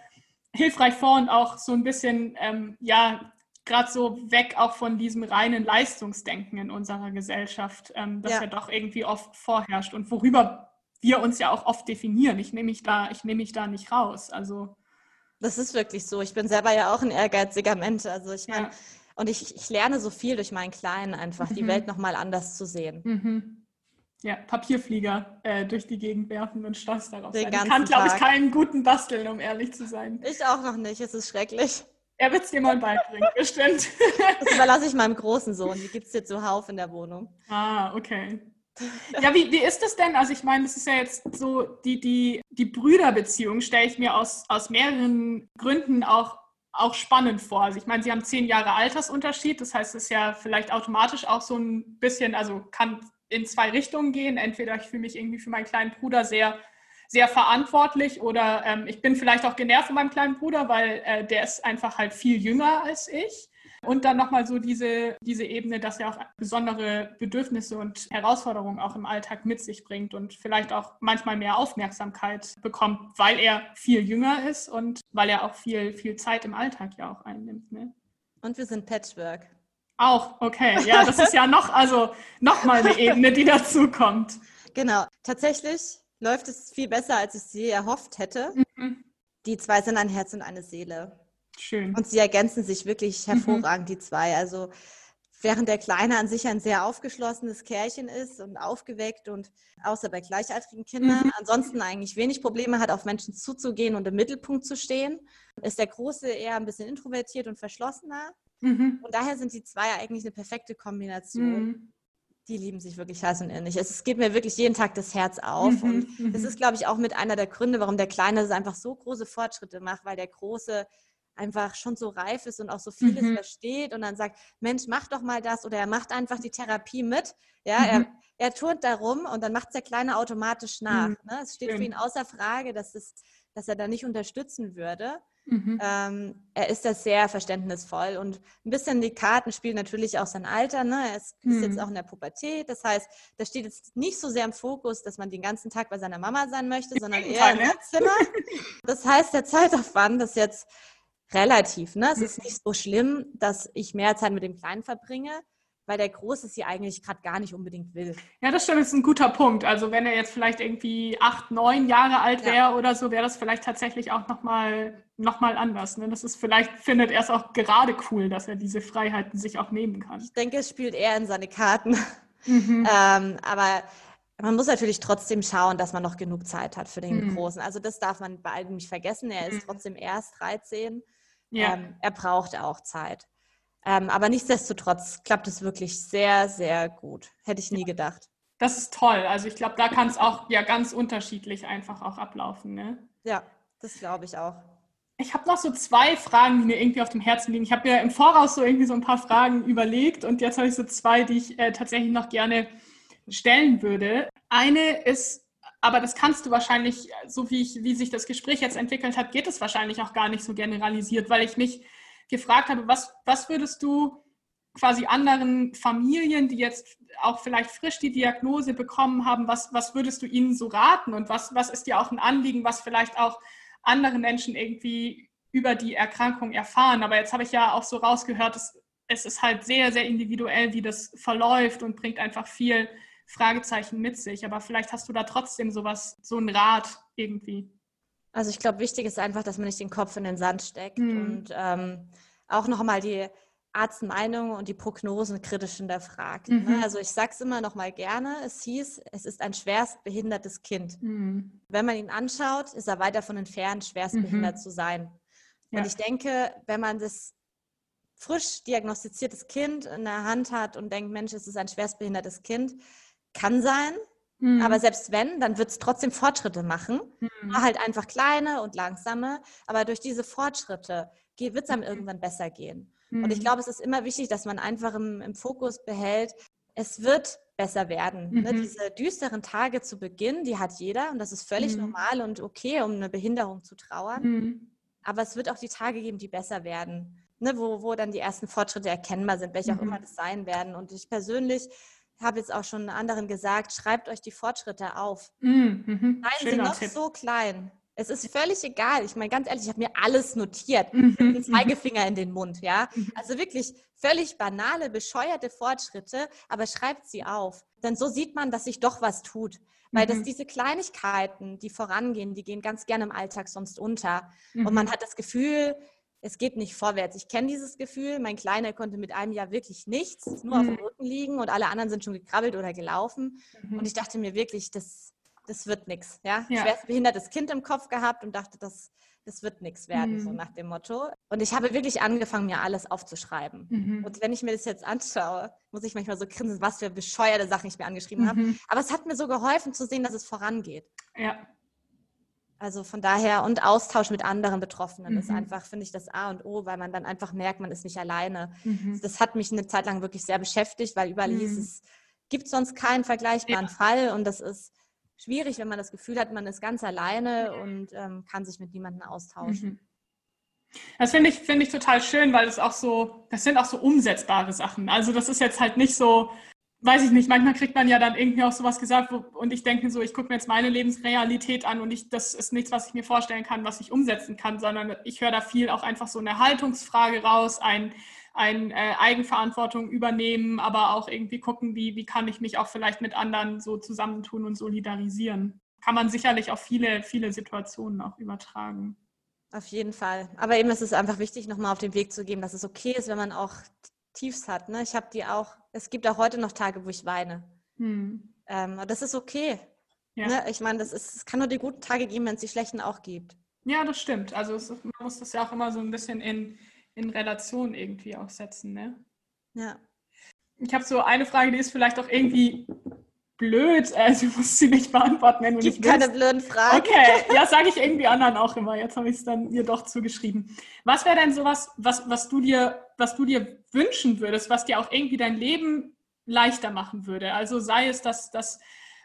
hilfreich vor und auch so ein bisschen, ähm, ja, gerade so weg auch von diesem reinen Leistungsdenken in unserer Gesellschaft, ähm, das ja. ja doch irgendwie oft vorherrscht und worüber wir uns ja auch oft definieren. Ich nehme mich da, ich nehme mich da nicht raus. Also das ist wirklich so. Ich bin selber ja auch ein ehrgeiziger Mensch. Also ich meine, ja. und ich, ich lerne so viel durch meinen Kleinen einfach, mhm. die Welt nochmal anders zu sehen. Mhm ja, Papierflieger äh, durch die Gegend werfen und stolz darauf Den sein. Ich kann, glaube ich, keinen guten basteln, um ehrlich zu sein. Ich auch noch nicht, es ist schrecklich. Er wird es dir mal beibringen, [LAUGHS] bestimmt. Das überlasse ich meinem großen Sohn, die gibt es dir zuhauf in der Wohnung. Ah, okay. Ja, wie, wie ist das denn? Also ich meine, es ist ja jetzt so, die, die, die Brüderbeziehung stelle ich mir aus, aus mehreren Gründen auch, auch spannend vor. Also ich meine, sie haben zehn Jahre Altersunterschied, das heißt, es ist ja vielleicht automatisch auch so ein bisschen, also kann in zwei Richtungen gehen. Entweder ich fühle mich irgendwie für meinen kleinen Bruder sehr sehr verantwortlich oder ähm, ich bin vielleicht auch genervt von meinem kleinen Bruder, weil äh, der ist einfach halt viel jünger als ich. Und dann nochmal so diese, diese Ebene, dass er auch besondere Bedürfnisse und Herausforderungen auch im Alltag mit sich bringt und vielleicht auch manchmal mehr Aufmerksamkeit bekommt, weil er viel jünger ist und weil er auch viel, viel Zeit im Alltag ja auch einnimmt. Ne? Und wir sind Patchwork. Auch, okay. Ja, das ist ja noch, also nochmal eine Ebene, die dazu kommt. Genau. Tatsächlich läuft es viel besser, als ich sie erhofft hätte. Mhm. Die zwei sind ein Herz und eine Seele. Schön. Und sie ergänzen sich wirklich mhm. hervorragend, mhm. die zwei. Also während der Kleine an sich ein sehr aufgeschlossenes Kerlchen ist und aufgeweckt und außer bei gleichaltrigen Kindern mhm. ansonsten eigentlich wenig Probleme hat, auf Menschen zuzugehen und im Mittelpunkt zu stehen, ist der Große eher ein bisschen introvertiert und verschlossener. Mhm. Und daher sind die zwei eigentlich eine perfekte Kombination. Mhm. Die lieben sich wirklich heiß und innig. Es geht mir wirklich jeden Tag das Herz auf. Mhm. Und das ist, glaube ich, auch mit einer der Gründe, warum der Kleine einfach so große Fortschritte macht, weil der Große einfach schon so reif ist und auch so vieles mhm. versteht und dann sagt, Mensch, mach doch mal das oder er macht einfach die Therapie mit. Ja, mhm. er, er turnt darum und dann macht es der Kleine automatisch nach. Mhm. Ne? Es steht Schön. für ihn außer Frage, dass, es, dass er da nicht unterstützen würde. Mhm. Ähm, er ist da sehr verständnisvoll und ein bisschen die Karten spielen natürlich auch sein Alter. Ne? Er ist, ist jetzt mhm. auch in der Pubertät. Das heißt, da steht jetzt nicht so sehr im Fokus, dass man den ganzen Tag bei seiner Mama sein möchte, sondern eher im ne? Zimmer. Das heißt, der Zeitaufwand ist jetzt relativ. Ne? Es mhm. ist nicht so schlimm, dass ich mehr Zeit mit dem Kleinen verbringe, weil der Große sie eigentlich gerade gar nicht unbedingt will. Ja, das stimmt, das ist ein guter Punkt. Also wenn er jetzt vielleicht irgendwie acht, neun Jahre alt wäre ja. oder so, wäre das vielleicht tatsächlich auch nochmal noch mal anders. Ne? Das ist vielleicht, findet er es auch gerade cool, dass er diese Freiheiten sich auch nehmen kann. Ich denke, es spielt eher in seine Karten. Mhm. ähm, aber man muss natürlich trotzdem schauen, dass man noch genug Zeit hat für den mhm. Großen. Also das darf man bei allem nicht vergessen. Er ist mhm. trotzdem erst 13. Ja. Ähm, er braucht auch Zeit. Ähm, aber nichtsdestotrotz klappt es wirklich sehr, sehr gut. Hätte ich nie gedacht. Das ist toll. Also ich glaube, da kann es auch ja ganz unterschiedlich einfach auch ablaufen. Ne? Ja, das glaube ich auch. Ich habe noch so zwei Fragen, die mir irgendwie auf dem Herzen liegen. Ich habe mir im Voraus so irgendwie so ein paar Fragen überlegt und jetzt habe ich so zwei, die ich äh, tatsächlich noch gerne stellen würde. Eine ist, aber das kannst du wahrscheinlich, so wie, ich, wie sich das Gespräch jetzt entwickelt hat, geht es wahrscheinlich auch gar nicht so generalisiert, weil ich mich gefragt habe, was, was würdest du quasi anderen Familien, die jetzt auch vielleicht frisch die Diagnose bekommen haben, was, was würdest du ihnen so raten und was, was ist dir auch ein Anliegen, was vielleicht auch andere Menschen irgendwie über die Erkrankung erfahren. Aber jetzt habe ich ja auch so rausgehört, es, es ist halt sehr, sehr individuell, wie das verläuft und bringt einfach viel Fragezeichen mit sich. Aber vielleicht hast du da trotzdem sowas, so einen Rat irgendwie. Also ich glaube, wichtig ist einfach, dass man nicht den Kopf in den Sand steckt mhm. und ähm, auch nochmal die Arztmeinung und die Prognosen kritisch hinterfragt. Ne? Mhm. Also ich sage es immer noch mal gerne, es hieß, es ist ein schwerst behindertes Kind. Mhm. Wenn man ihn anschaut, ist er weit davon entfernt, schwerst mhm. behindert zu sein. Ja. Und ich denke, wenn man das frisch diagnostiziertes Kind in der Hand hat und denkt, Mensch, es ist ein schwerst behindertes Kind, kann sein. Mhm. Aber selbst wenn, dann wird es trotzdem Fortschritte machen. Mhm. Halt einfach kleine und langsame. Aber durch diese Fortschritte wird es einem mhm. irgendwann besser gehen. Mhm. Und ich mhm. glaube, es ist immer wichtig, dass man einfach im, im Fokus behält, es wird besser werden. Ne? Mhm. Diese düsteren Tage zu Beginn, die hat jeder und das ist völlig normal und okay, um eine Behinderung zu trauern. Aber es wird auch die Tage geben, die besser werden, ne? wo, wo dann die ersten Fortschritte erkennbar sind, welche auch immer das sein werden. Und ich persönlich habe jetzt auch schon anderen gesagt, schreibt euch die Fortschritte auf. Mhm. Seien sie noch Tipp. so klein. Es ist völlig egal. Ich meine, ganz ehrlich, ich habe mir alles notiert. Mhm. Den Zeigefinger in den Mund, ja. Mhm. Also wirklich völlig banale, bescheuerte Fortschritte, aber schreibt sie auf. Denn so sieht man, dass sich doch was tut. Weil mhm. das diese Kleinigkeiten, die vorangehen, die gehen ganz gerne im Alltag sonst unter. Mhm. Und man hat das Gefühl, es geht nicht vorwärts. Ich kenne dieses Gefühl. Mein Kleiner konnte mit einem Jahr wirklich nichts, nur mhm. auf dem mhm. Rücken liegen und alle anderen sind schon gekrabbelt oder gelaufen. Mhm. Und ich dachte mir wirklich, das, das wird nichts. Ja? ja. Schwerst behindertes Kind im Kopf gehabt und dachte, das, das wird nichts werden, mhm. so nach dem Motto. Und ich habe wirklich angefangen, mir alles aufzuschreiben. Mhm. Und wenn ich mir das jetzt anschaue, muss ich manchmal so grinsen, was für bescheuerte Sachen ich mir angeschrieben mhm. habe. Aber es hat mir so geholfen zu sehen, dass es vorangeht. Ja. Also von daher und Austausch mit anderen Betroffenen mhm. ist einfach, finde ich, das A und O, weil man dann einfach merkt, man ist nicht alleine. Mhm. Das hat mich eine Zeit lang wirklich sehr beschäftigt, weil überall hieß mhm. es, gibt sonst keinen vergleichbaren ja. Fall und das ist schwierig, wenn man das Gefühl hat, man ist ganz alleine und ähm, kann sich mit niemandem austauschen. Mhm. Das finde ich, finde ich total schön, weil es auch so, das sind auch so umsetzbare Sachen. Also das ist jetzt halt nicht so, weiß ich nicht, manchmal kriegt man ja dann irgendwie auch sowas gesagt wo, und ich denke so, ich gucke mir jetzt meine Lebensrealität an und ich, das ist nichts, was ich mir vorstellen kann, was ich umsetzen kann, sondern ich höre da viel auch einfach so eine Haltungsfrage raus, ein, ein äh, Eigenverantwortung übernehmen, aber auch irgendwie gucken, wie, wie kann ich mich auch vielleicht mit anderen so zusammentun und solidarisieren. Kann man sicherlich auf viele, viele Situationen auch übertragen. Auf jeden Fall. Aber eben ist es einfach wichtig, nochmal auf den Weg zu geben, dass es okay ist, wenn man auch Tiefs hat. Ne? Ich habe die auch, es gibt auch heute noch Tage, wo ich weine. Hm. Ähm, das ist okay. Ja. Ne? Ich meine, das ist, es kann nur die guten Tage geben, wenn es die schlechten auch gibt. Ja, das stimmt. Also es, man muss das ja auch immer so ein bisschen in, in Relation irgendwie auch setzen. Ne? Ja. Ich habe so eine Frage, die ist vielleicht auch irgendwie blöd. Also du musst sie nicht beantworten, wenn du Gibt nicht keine blöden Fragen. Okay, [LAUGHS] ja, sage ich irgendwie anderen auch immer. Jetzt habe ich es dann mir doch zugeschrieben. Was wäre denn sowas, was, was du dir, was du dir wünschen würdest, was dir auch irgendwie dein Leben leichter machen würde? Also sei es, dass das,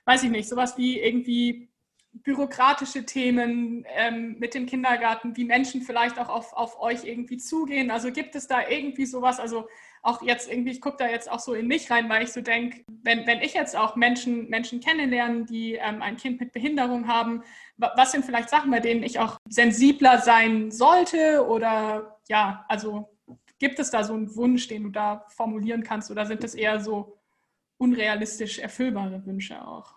weiß ich nicht, sowas wie irgendwie bürokratische Themen ähm, mit dem Kindergarten, wie Menschen vielleicht auch auf, auf euch irgendwie zugehen. Also gibt es da irgendwie sowas, also auch jetzt irgendwie, ich gucke da jetzt auch so in mich rein, weil ich so denke, wenn, wenn ich jetzt auch Menschen, Menschen kennenlerne, die ähm, ein Kind mit Behinderung haben, was sind vielleicht Sachen, bei denen ich auch sensibler sein sollte oder ja, also gibt es da so einen Wunsch, den du da formulieren kannst oder sind das eher so unrealistisch erfüllbare Wünsche auch?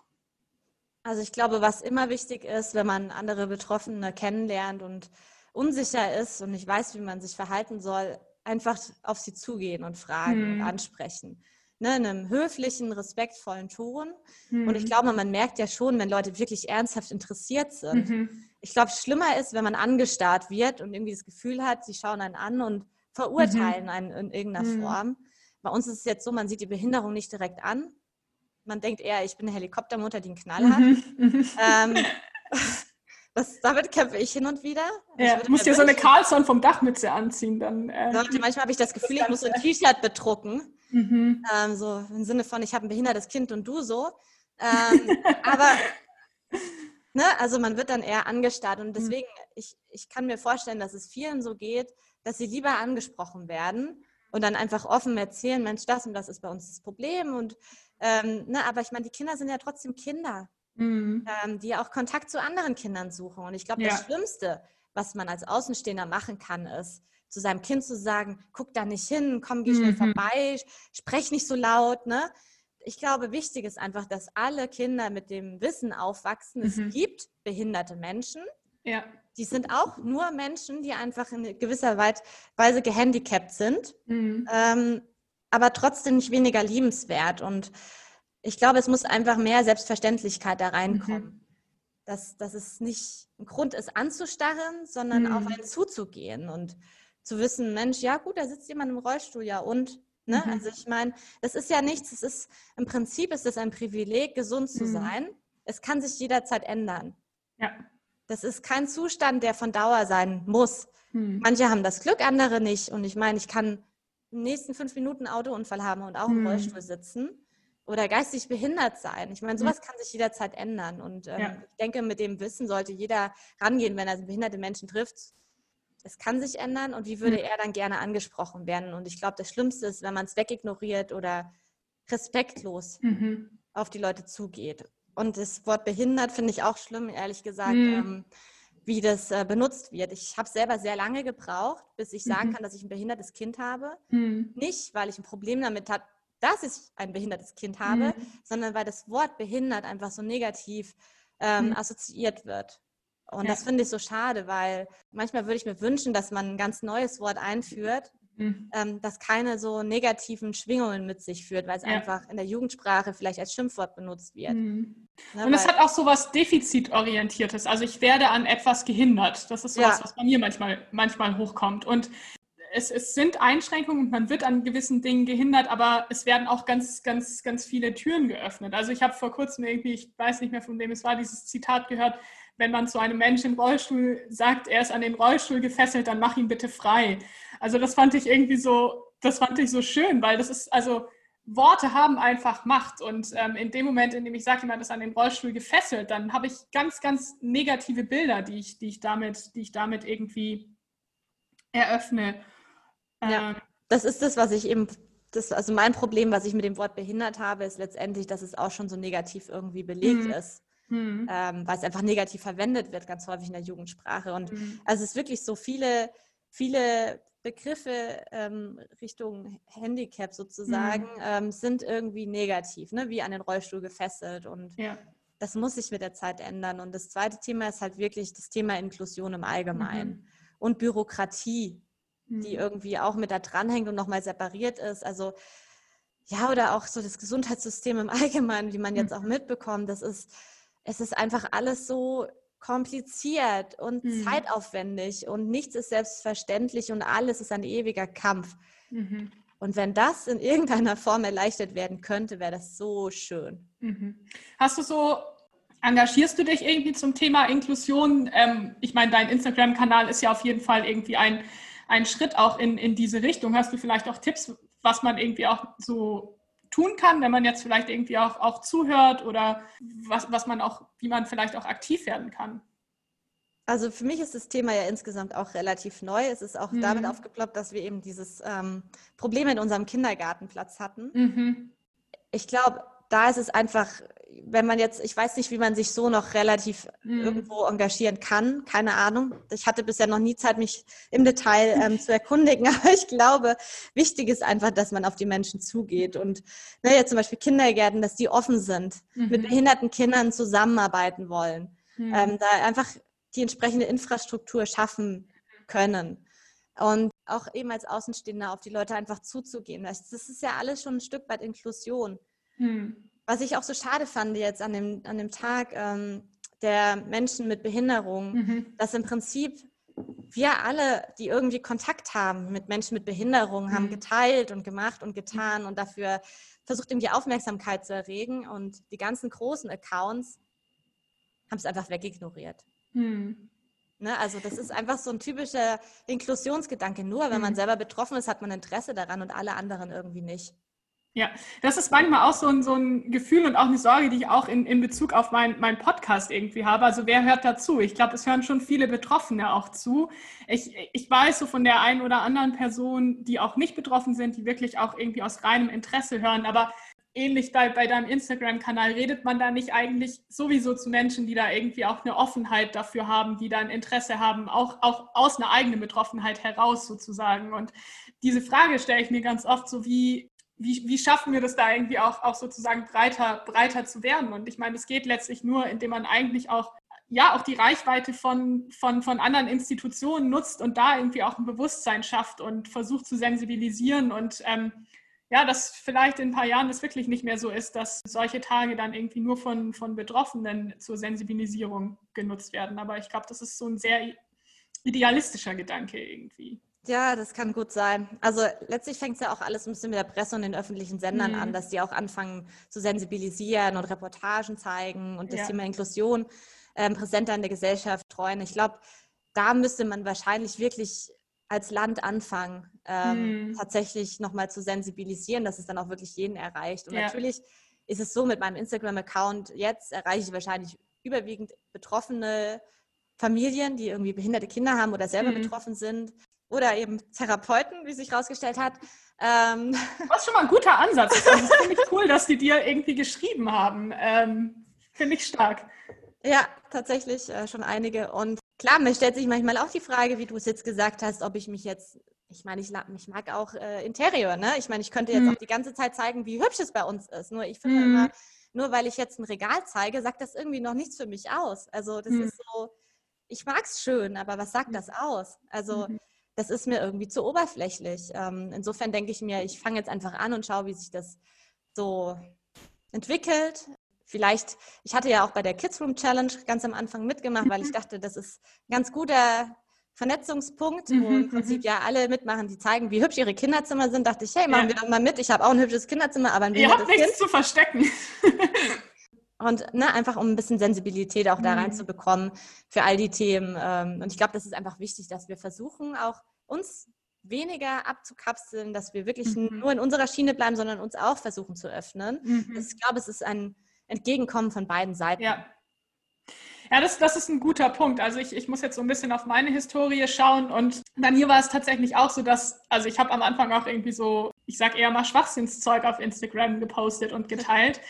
Also ich glaube, was immer wichtig ist, wenn man andere Betroffene kennenlernt und unsicher ist und nicht weiß, wie man sich verhalten soll, einfach auf sie zugehen und fragen hm. und ansprechen. Ne, in einem höflichen, respektvollen Ton. Hm. Und ich hm. glaube, man merkt ja schon, wenn Leute wirklich ernsthaft interessiert sind. Mhm. Ich glaube, schlimmer ist, wenn man angestarrt wird und irgendwie das Gefühl hat, sie schauen einen an und verurteilen mhm. einen in irgendeiner mhm. Form. Bei uns ist es jetzt so, man sieht die Behinderung nicht direkt an, man denkt eher, ich bin eine Helikoptermutter, die einen Knall hat. Mhm. mhm. Ähm, [LAUGHS] das, damit kämpfe ich hin und wieder. Ja, du musst dir so eine Carlson vom Dachmütze anziehen. Dann, äh, Leute, manchmal habe ich das Gefühl, ich muss so ein T-Shirt bedrucken. Mhm. Ähm, so im Sinne von, ich habe ein behindertes Kind und du so. Ähm, [LAUGHS] aber ne, also man wird dann eher angestarrt. Und mhm. deswegen, mhm. ich, ich kann mir vorstellen, dass es vielen so geht, dass sie lieber angesprochen werden und dann einfach offen erzählen, Mensch, das und das ist bei uns das Problem und ähm, ne, aber ich meine, die Kinder sind ja trotzdem Kinder, mhm. ähm, die auch Kontakt zu anderen Kindern suchen. Und ich glaube, ja. das Schlimmste, was man als Außenstehender machen kann, ist, zu seinem Kind zu sagen, guck da nicht hin, komm, geh schnell mhm. vorbei, sprech nicht so laut. Ne? Ich glaube, wichtig ist einfach, dass alle Kinder mit dem Wissen aufwachsen, mhm. es gibt behinderte Menschen. Ja. Die sind auch nur Menschen, die einfach in gewisser Weise gehandicapt sind. Mhm. Ähm, aber trotzdem nicht weniger liebenswert. Und ich glaube, es muss einfach mehr Selbstverständlichkeit da reinkommen. Mhm. Dass, dass es nicht ein Grund ist, anzustarren, sondern mhm. auf einen zuzugehen und zu wissen, Mensch, ja gut, da sitzt jemand im Rollstuhl, ja und? Ne? Mhm. Also ich meine, das ist ja nichts, es ist im Prinzip ist es ein Privileg, gesund zu mhm. sein. Es kann sich jederzeit ändern. Ja. Das ist kein Zustand, der von Dauer sein muss. Mhm. Manche haben das Glück, andere nicht. Und ich meine, ich kann im nächsten fünf Minuten einen Autounfall haben und auch im hm. Rollstuhl sitzen oder geistig behindert sein. Ich meine, hm. sowas kann sich jederzeit ändern. Und ähm, ja. ich denke, mit dem Wissen sollte jeder rangehen, wenn er behinderte Menschen trifft. Es kann sich ändern und wie würde mhm. er dann gerne angesprochen werden? Und ich glaube, das Schlimmste ist, wenn man es wegignoriert oder respektlos mhm. auf die Leute zugeht. Und das Wort behindert finde ich auch schlimm, ehrlich gesagt. Mhm. Ähm, wie das äh, benutzt wird. Ich habe selber sehr lange gebraucht, bis ich sagen mhm. kann, dass ich ein behindertes Kind habe. Mhm. Nicht, weil ich ein Problem damit habe, dass ich ein behindertes Kind habe, mhm. sondern weil das Wort behindert einfach so negativ ähm, mhm. assoziiert wird. Und ja. das finde ich so schade, weil manchmal würde ich mir wünschen, dass man ein ganz neues Wort einführt, mhm. ähm, das keine so negativen Schwingungen mit sich führt, weil es ja. einfach in der Jugendsprache vielleicht als Schimpfwort benutzt wird. Mhm. Ne, und es hat auch so was Defizitorientiertes. Also ich werde an etwas gehindert. Das ist so was, was bei mir manchmal, manchmal hochkommt. Und es, es, sind Einschränkungen und man wird an gewissen Dingen gehindert, aber es werden auch ganz, ganz, ganz viele Türen geöffnet. Also ich habe vor kurzem irgendwie, ich weiß nicht mehr von wem es war, dieses Zitat gehört, wenn man zu einem Menschen im Rollstuhl sagt, er ist an den Rollstuhl gefesselt, dann mach ihn bitte frei. Also das fand ich irgendwie so, das fand ich so schön, weil das ist, also Worte haben einfach Macht und ähm, in dem Moment, in dem ich sage, jemand ist an den Rollstuhl gefesselt, dann habe ich ganz, ganz negative Bilder, die ich, die ich damit, die ich damit irgendwie eröffne. Ja, ähm, das ist das, was ich eben, das, also mein Problem, was ich mit dem Wort behindert habe, ist letztendlich, dass es auch schon so negativ irgendwie belegt mhm. ist mhm. ähm, weil es einfach negativ verwendet wird, ganz häufig in der Jugendsprache. Und mhm. also es ist wirklich so viele, viele Begriffe ähm, Richtung Handicap sozusagen mhm. ähm, sind irgendwie negativ, ne? wie an den Rollstuhl gefesselt. Und ja. das muss sich mit der Zeit ändern. Und das zweite Thema ist halt wirklich das Thema Inklusion im Allgemeinen mhm. und Bürokratie, die mhm. irgendwie auch mit da dranhängt und nochmal separiert ist. Also ja, oder auch so das Gesundheitssystem im [LAUGHS] Allgemeinen, wie man jetzt mhm. auch mitbekommt, das ist es ist einfach alles so kompliziert und mhm. zeitaufwendig und nichts ist selbstverständlich und alles ist ein ewiger Kampf. Mhm. Und wenn das in irgendeiner Form erleichtert werden könnte, wäre das so schön. Mhm. Hast du so, engagierst du dich irgendwie zum Thema Inklusion? Ähm, ich meine, dein Instagram-Kanal ist ja auf jeden Fall irgendwie ein, ein Schritt auch in, in diese Richtung. Hast du vielleicht auch Tipps, was man irgendwie auch so tun kann, wenn man jetzt vielleicht irgendwie auch, auch zuhört oder was, was man auch, wie man vielleicht auch aktiv werden kann? Also für mich ist das Thema ja insgesamt auch relativ neu. Es ist auch mhm. damit aufgeploppt, dass wir eben dieses ähm, Problem in unserem Kindergartenplatz hatten. Mhm. Ich glaube, da ist es einfach wenn man jetzt, ich weiß nicht, wie man sich so noch relativ mhm. irgendwo engagieren kann, keine Ahnung. Ich hatte bisher noch nie Zeit, mich im Detail ähm, zu erkundigen, [LAUGHS] aber ich glaube, wichtig ist einfach, dass man auf die Menschen zugeht und ne, jetzt zum Beispiel Kindergärten, dass die offen sind, mhm. mit behinderten Kindern zusammenarbeiten wollen, mhm. ähm, da einfach die entsprechende Infrastruktur schaffen können. Und auch eben als Außenstehender auf die Leute einfach zuzugehen. Das, das ist ja alles schon ein Stück weit Inklusion. Mhm. Was ich auch so schade fand jetzt an dem, an dem Tag ähm, der Menschen mit Behinderung, mhm. dass im Prinzip wir alle, die irgendwie Kontakt haben mit Menschen mit Behinderung, mhm. haben geteilt und gemacht und getan und dafür versucht, ihm die Aufmerksamkeit zu erregen. Und die ganzen großen Accounts haben es einfach wegignoriert. Mhm. Ne, also das ist einfach so ein typischer Inklusionsgedanke. Nur wenn man mhm. selber betroffen ist, hat man Interesse daran und alle anderen irgendwie nicht. Ja, das ist manchmal auch so ein, so ein Gefühl und auch eine Sorge, die ich auch in, in Bezug auf meinen mein Podcast irgendwie habe. Also wer hört dazu? Ich glaube, es hören schon viele Betroffene auch zu. Ich, ich weiß so von der einen oder anderen Person, die auch nicht betroffen sind, die wirklich auch irgendwie aus reinem Interesse hören. Aber ähnlich bei, bei deinem Instagram-Kanal, redet man da nicht eigentlich sowieso zu Menschen, die da irgendwie auch eine Offenheit dafür haben, die da ein Interesse haben, auch, auch aus einer eigenen Betroffenheit heraus sozusagen. Und diese Frage stelle ich mir ganz oft so, wie, wie, wie schaffen wir das da irgendwie auch, auch sozusagen breiter, breiter zu werden? Und ich meine, es geht letztlich nur, indem man eigentlich auch ja auch die Reichweite von, von, von anderen Institutionen nutzt und da irgendwie auch ein Bewusstsein schafft und versucht zu sensibilisieren und ähm, ja, dass vielleicht in ein paar Jahren es wirklich nicht mehr so ist, dass solche Tage dann irgendwie nur von, von Betroffenen zur Sensibilisierung genutzt werden. Aber ich glaube, das ist so ein sehr idealistischer Gedanke irgendwie. Ja, das kann gut sein. Also letztlich fängt es ja auch alles ein bisschen mit der Presse und den öffentlichen Sendern mhm. an, dass die auch anfangen zu sensibilisieren und Reportagen zeigen und das ja. Thema Inklusion ähm, präsenter in der Gesellschaft treuen. Ich glaube, da müsste man wahrscheinlich wirklich als Land anfangen, ähm, mhm. tatsächlich nochmal zu sensibilisieren, dass es dann auch wirklich jeden erreicht. Und ja. natürlich ist es so, mit meinem Instagram-Account jetzt erreiche ich wahrscheinlich überwiegend betroffene Familien, die irgendwie behinderte Kinder haben oder selber mhm. betroffen sind oder eben Therapeuten, wie sich herausgestellt hat. Ähm [LAUGHS] Was schon mal ein guter Ansatz ist. Also, finde ich cool, dass die dir irgendwie geschrieben haben. Ähm, finde ich stark. Ja, tatsächlich äh, schon einige. Und klar, mir stellt sich manchmal auch die Frage, wie du es jetzt gesagt hast, ob ich mich jetzt, ich meine, ich, ich mag auch äh, Interior, ne? Ich meine, ich könnte jetzt mhm. auch die ganze Zeit zeigen, wie hübsch es bei uns ist. Nur ich finde mhm. immer, nur weil ich jetzt ein Regal zeige, sagt das irgendwie noch nichts für mich aus. Also das mhm. ist so, ich mag es schön, aber was sagt mhm. das aus? Also mhm das ist mir irgendwie zu oberflächlich. Ähm, insofern denke ich mir, ich fange jetzt einfach an und schaue, wie sich das so entwickelt. Vielleicht, ich hatte ja auch bei der Kids Room Challenge ganz am Anfang mitgemacht, weil ich mhm. [LAUGHS] dachte, das ist ein ganz guter Vernetzungspunkt, wo im mhm, Prinzip mhm. ja alle mitmachen, die zeigen, wie hübsch ihre Kinderzimmer sind. Dachte ich, hey, machen ja. wir doch mal mit. Ich habe auch ein hübsches Kinderzimmer, aber ein Ihr habt nichts kind. zu verstecken. [LAUGHS] Und ne, einfach um ein bisschen Sensibilität auch da reinzubekommen für all die Themen. Ähm, und ich glaube, das ist einfach wichtig, dass wir versuchen, auch uns weniger abzukapseln, dass wir wirklich mhm. nur in unserer Schiene bleiben, sondern uns auch versuchen zu öffnen. Mhm. Ich glaube, es ist ein Entgegenkommen von beiden Seiten. Ja. Ja, das, das ist ein guter Punkt. Also ich, ich muss jetzt so ein bisschen auf meine Historie schauen und bei mir war es tatsächlich auch so, dass, also ich habe am Anfang auch irgendwie so, ich sage eher mal Schwachsinnszeug auf Instagram gepostet und geteilt.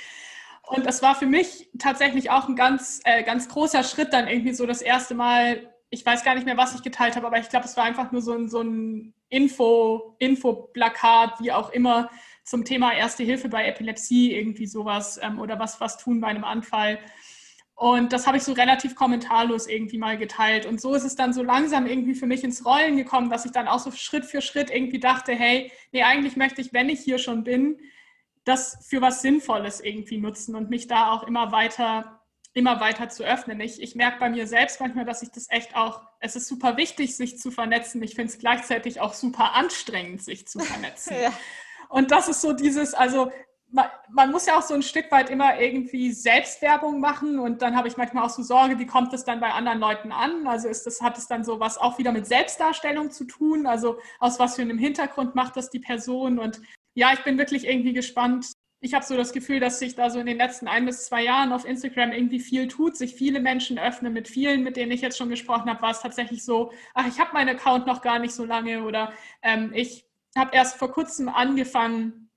Und das war für mich tatsächlich auch ein ganz, äh, ganz großer Schritt, dann irgendwie so das erste Mal, ich weiß gar nicht mehr, was ich geteilt habe, aber ich glaube, es war einfach nur so ein, so ein Info, Infoplakat, wie auch immer, zum Thema Erste Hilfe bei Epilepsie, irgendwie sowas ähm, oder was, was tun bei einem Anfall. Und das habe ich so relativ kommentarlos irgendwie mal geteilt. Und so ist es dann so langsam irgendwie für mich ins Rollen gekommen, dass ich dann auch so Schritt für Schritt irgendwie dachte, hey, nee, eigentlich möchte ich, wenn ich hier schon bin, das für was Sinnvolles irgendwie nutzen und mich da auch immer weiter, immer weiter zu öffnen. Ich, ich merke bei mir selbst manchmal, dass ich das echt auch, es ist super wichtig, sich zu vernetzen. Ich finde es gleichzeitig auch super anstrengend, sich zu vernetzen. [LAUGHS] ja. Und das ist so dieses, also man, man, muss ja auch so ein Stück weit immer irgendwie Selbstwerbung machen und dann habe ich manchmal auch so Sorge, wie kommt es dann bei anderen Leuten an? Also ist das, hat es dann so was auch wieder mit Selbstdarstellung zu tun? Also aus was für einem Hintergrund macht das die Person? Und ja, ich bin wirklich irgendwie gespannt. Ich habe so das Gefühl, dass sich da so in den letzten ein bis zwei Jahren auf Instagram irgendwie viel tut, sich viele Menschen öffnen. Mit vielen, mit denen ich jetzt schon gesprochen habe, war es tatsächlich so, ach, ich habe meinen Account noch gar nicht so lange oder ähm, ich habe erst vor kurzem angefangen,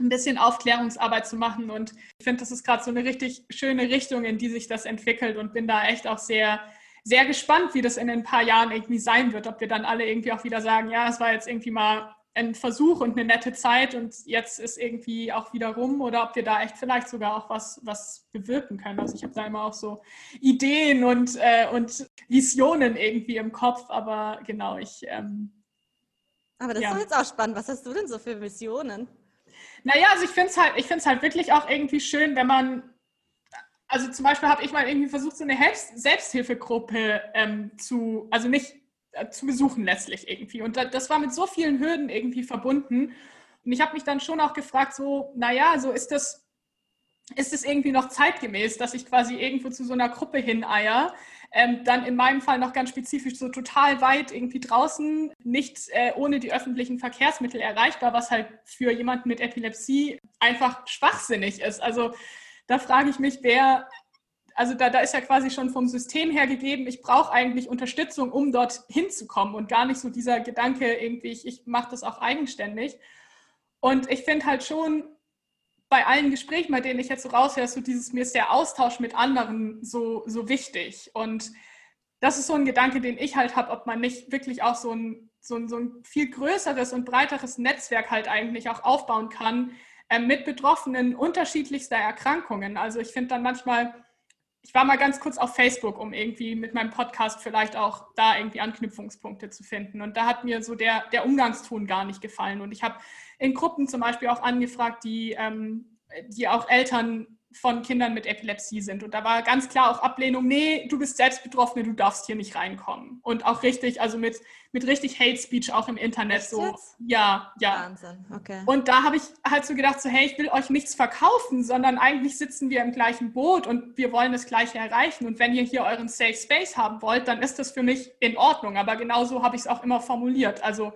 ein bisschen Aufklärungsarbeit zu machen. Und ich finde, das ist gerade so eine richtig schöne Richtung, in die sich das entwickelt und bin da echt auch sehr, sehr gespannt, wie das in ein paar Jahren irgendwie sein wird. Ob wir dann alle irgendwie auch wieder sagen, ja, es war jetzt irgendwie mal ein Versuch und eine nette Zeit und jetzt ist irgendwie auch wieder rum oder ob wir da echt vielleicht sogar auch was, was bewirken können. Also ich habe da immer auch so Ideen und, äh, und Visionen irgendwie im Kopf, aber genau, ich. Ähm, aber das ja. ist jetzt auch spannend. Was hast du denn so für Visionen? Naja, also ich finde es halt, halt wirklich auch irgendwie schön, wenn man also zum Beispiel habe ich mal irgendwie versucht, so eine Selbsthilfegruppe ähm, zu, also nicht zu besuchen letztlich irgendwie. Und das war mit so vielen Hürden irgendwie verbunden. Und ich habe mich dann schon auch gefragt, so, naja, so ist das, ist es irgendwie noch zeitgemäß, dass ich quasi irgendwo zu so einer Gruppe hineier, ähm, dann in meinem Fall noch ganz spezifisch so total weit irgendwie draußen, nicht äh, ohne die öffentlichen Verkehrsmittel erreichbar, was halt für jemanden mit Epilepsie einfach schwachsinnig ist. Also da frage ich mich, wer also da, da ist ja quasi schon vom System her gegeben, ich brauche eigentlich Unterstützung, um dort hinzukommen und gar nicht so dieser Gedanke irgendwie, ich, ich mache das auch eigenständig. Und ich finde halt schon bei allen Gesprächen, bei denen ich jetzt so raushöre, so dieses, mir ist der Austausch mit anderen so, so wichtig. Und das ist so ein Gedanke, den ich halt habe, ob man nicht wirklich auch so ein, so, ein, so ein viel größeres und breiteres Netzwerk halt eigentlich auch aufbauen kann äh, mit Betroffenen unterschiedlichster Erkrankungen. Also ich finde dann manchmal, ich war mal ganz kurz auf Facebook, um irgendwie mit meinem Podcast vielleicht auch da irgendwie Anknüpfungspunkte zu finden. Und da hat mir so der, der Umgangston gar nicht gefallen. Und ich habe in Gruppen zum Beispiel auch angefragt, die, ähm, die auch Eltern von Kindern mit Epilepsie sind. Und da war ganz klar auch Ablehnung, nee, du bist selbst Betroffene, du darfst hier nicht reinkommen. Und auch richtig, also mit, mit richtig Hate Speech auch im Internet Echt so. Jetzt? Ja, ja. Wahnsinn, okay. Und da habe ich halt so gedacht, so, hey, ich will euch nichts verkaufen, sondern eigentlich sitzen wir im gleichen Boot und wir wollen das Gleiche erreichen. Und wenn ihr hier euren Safe Space haben wollt, dann ist das für mich in Ordnung. Aber genauso habe ich es auch immer formuliert. Also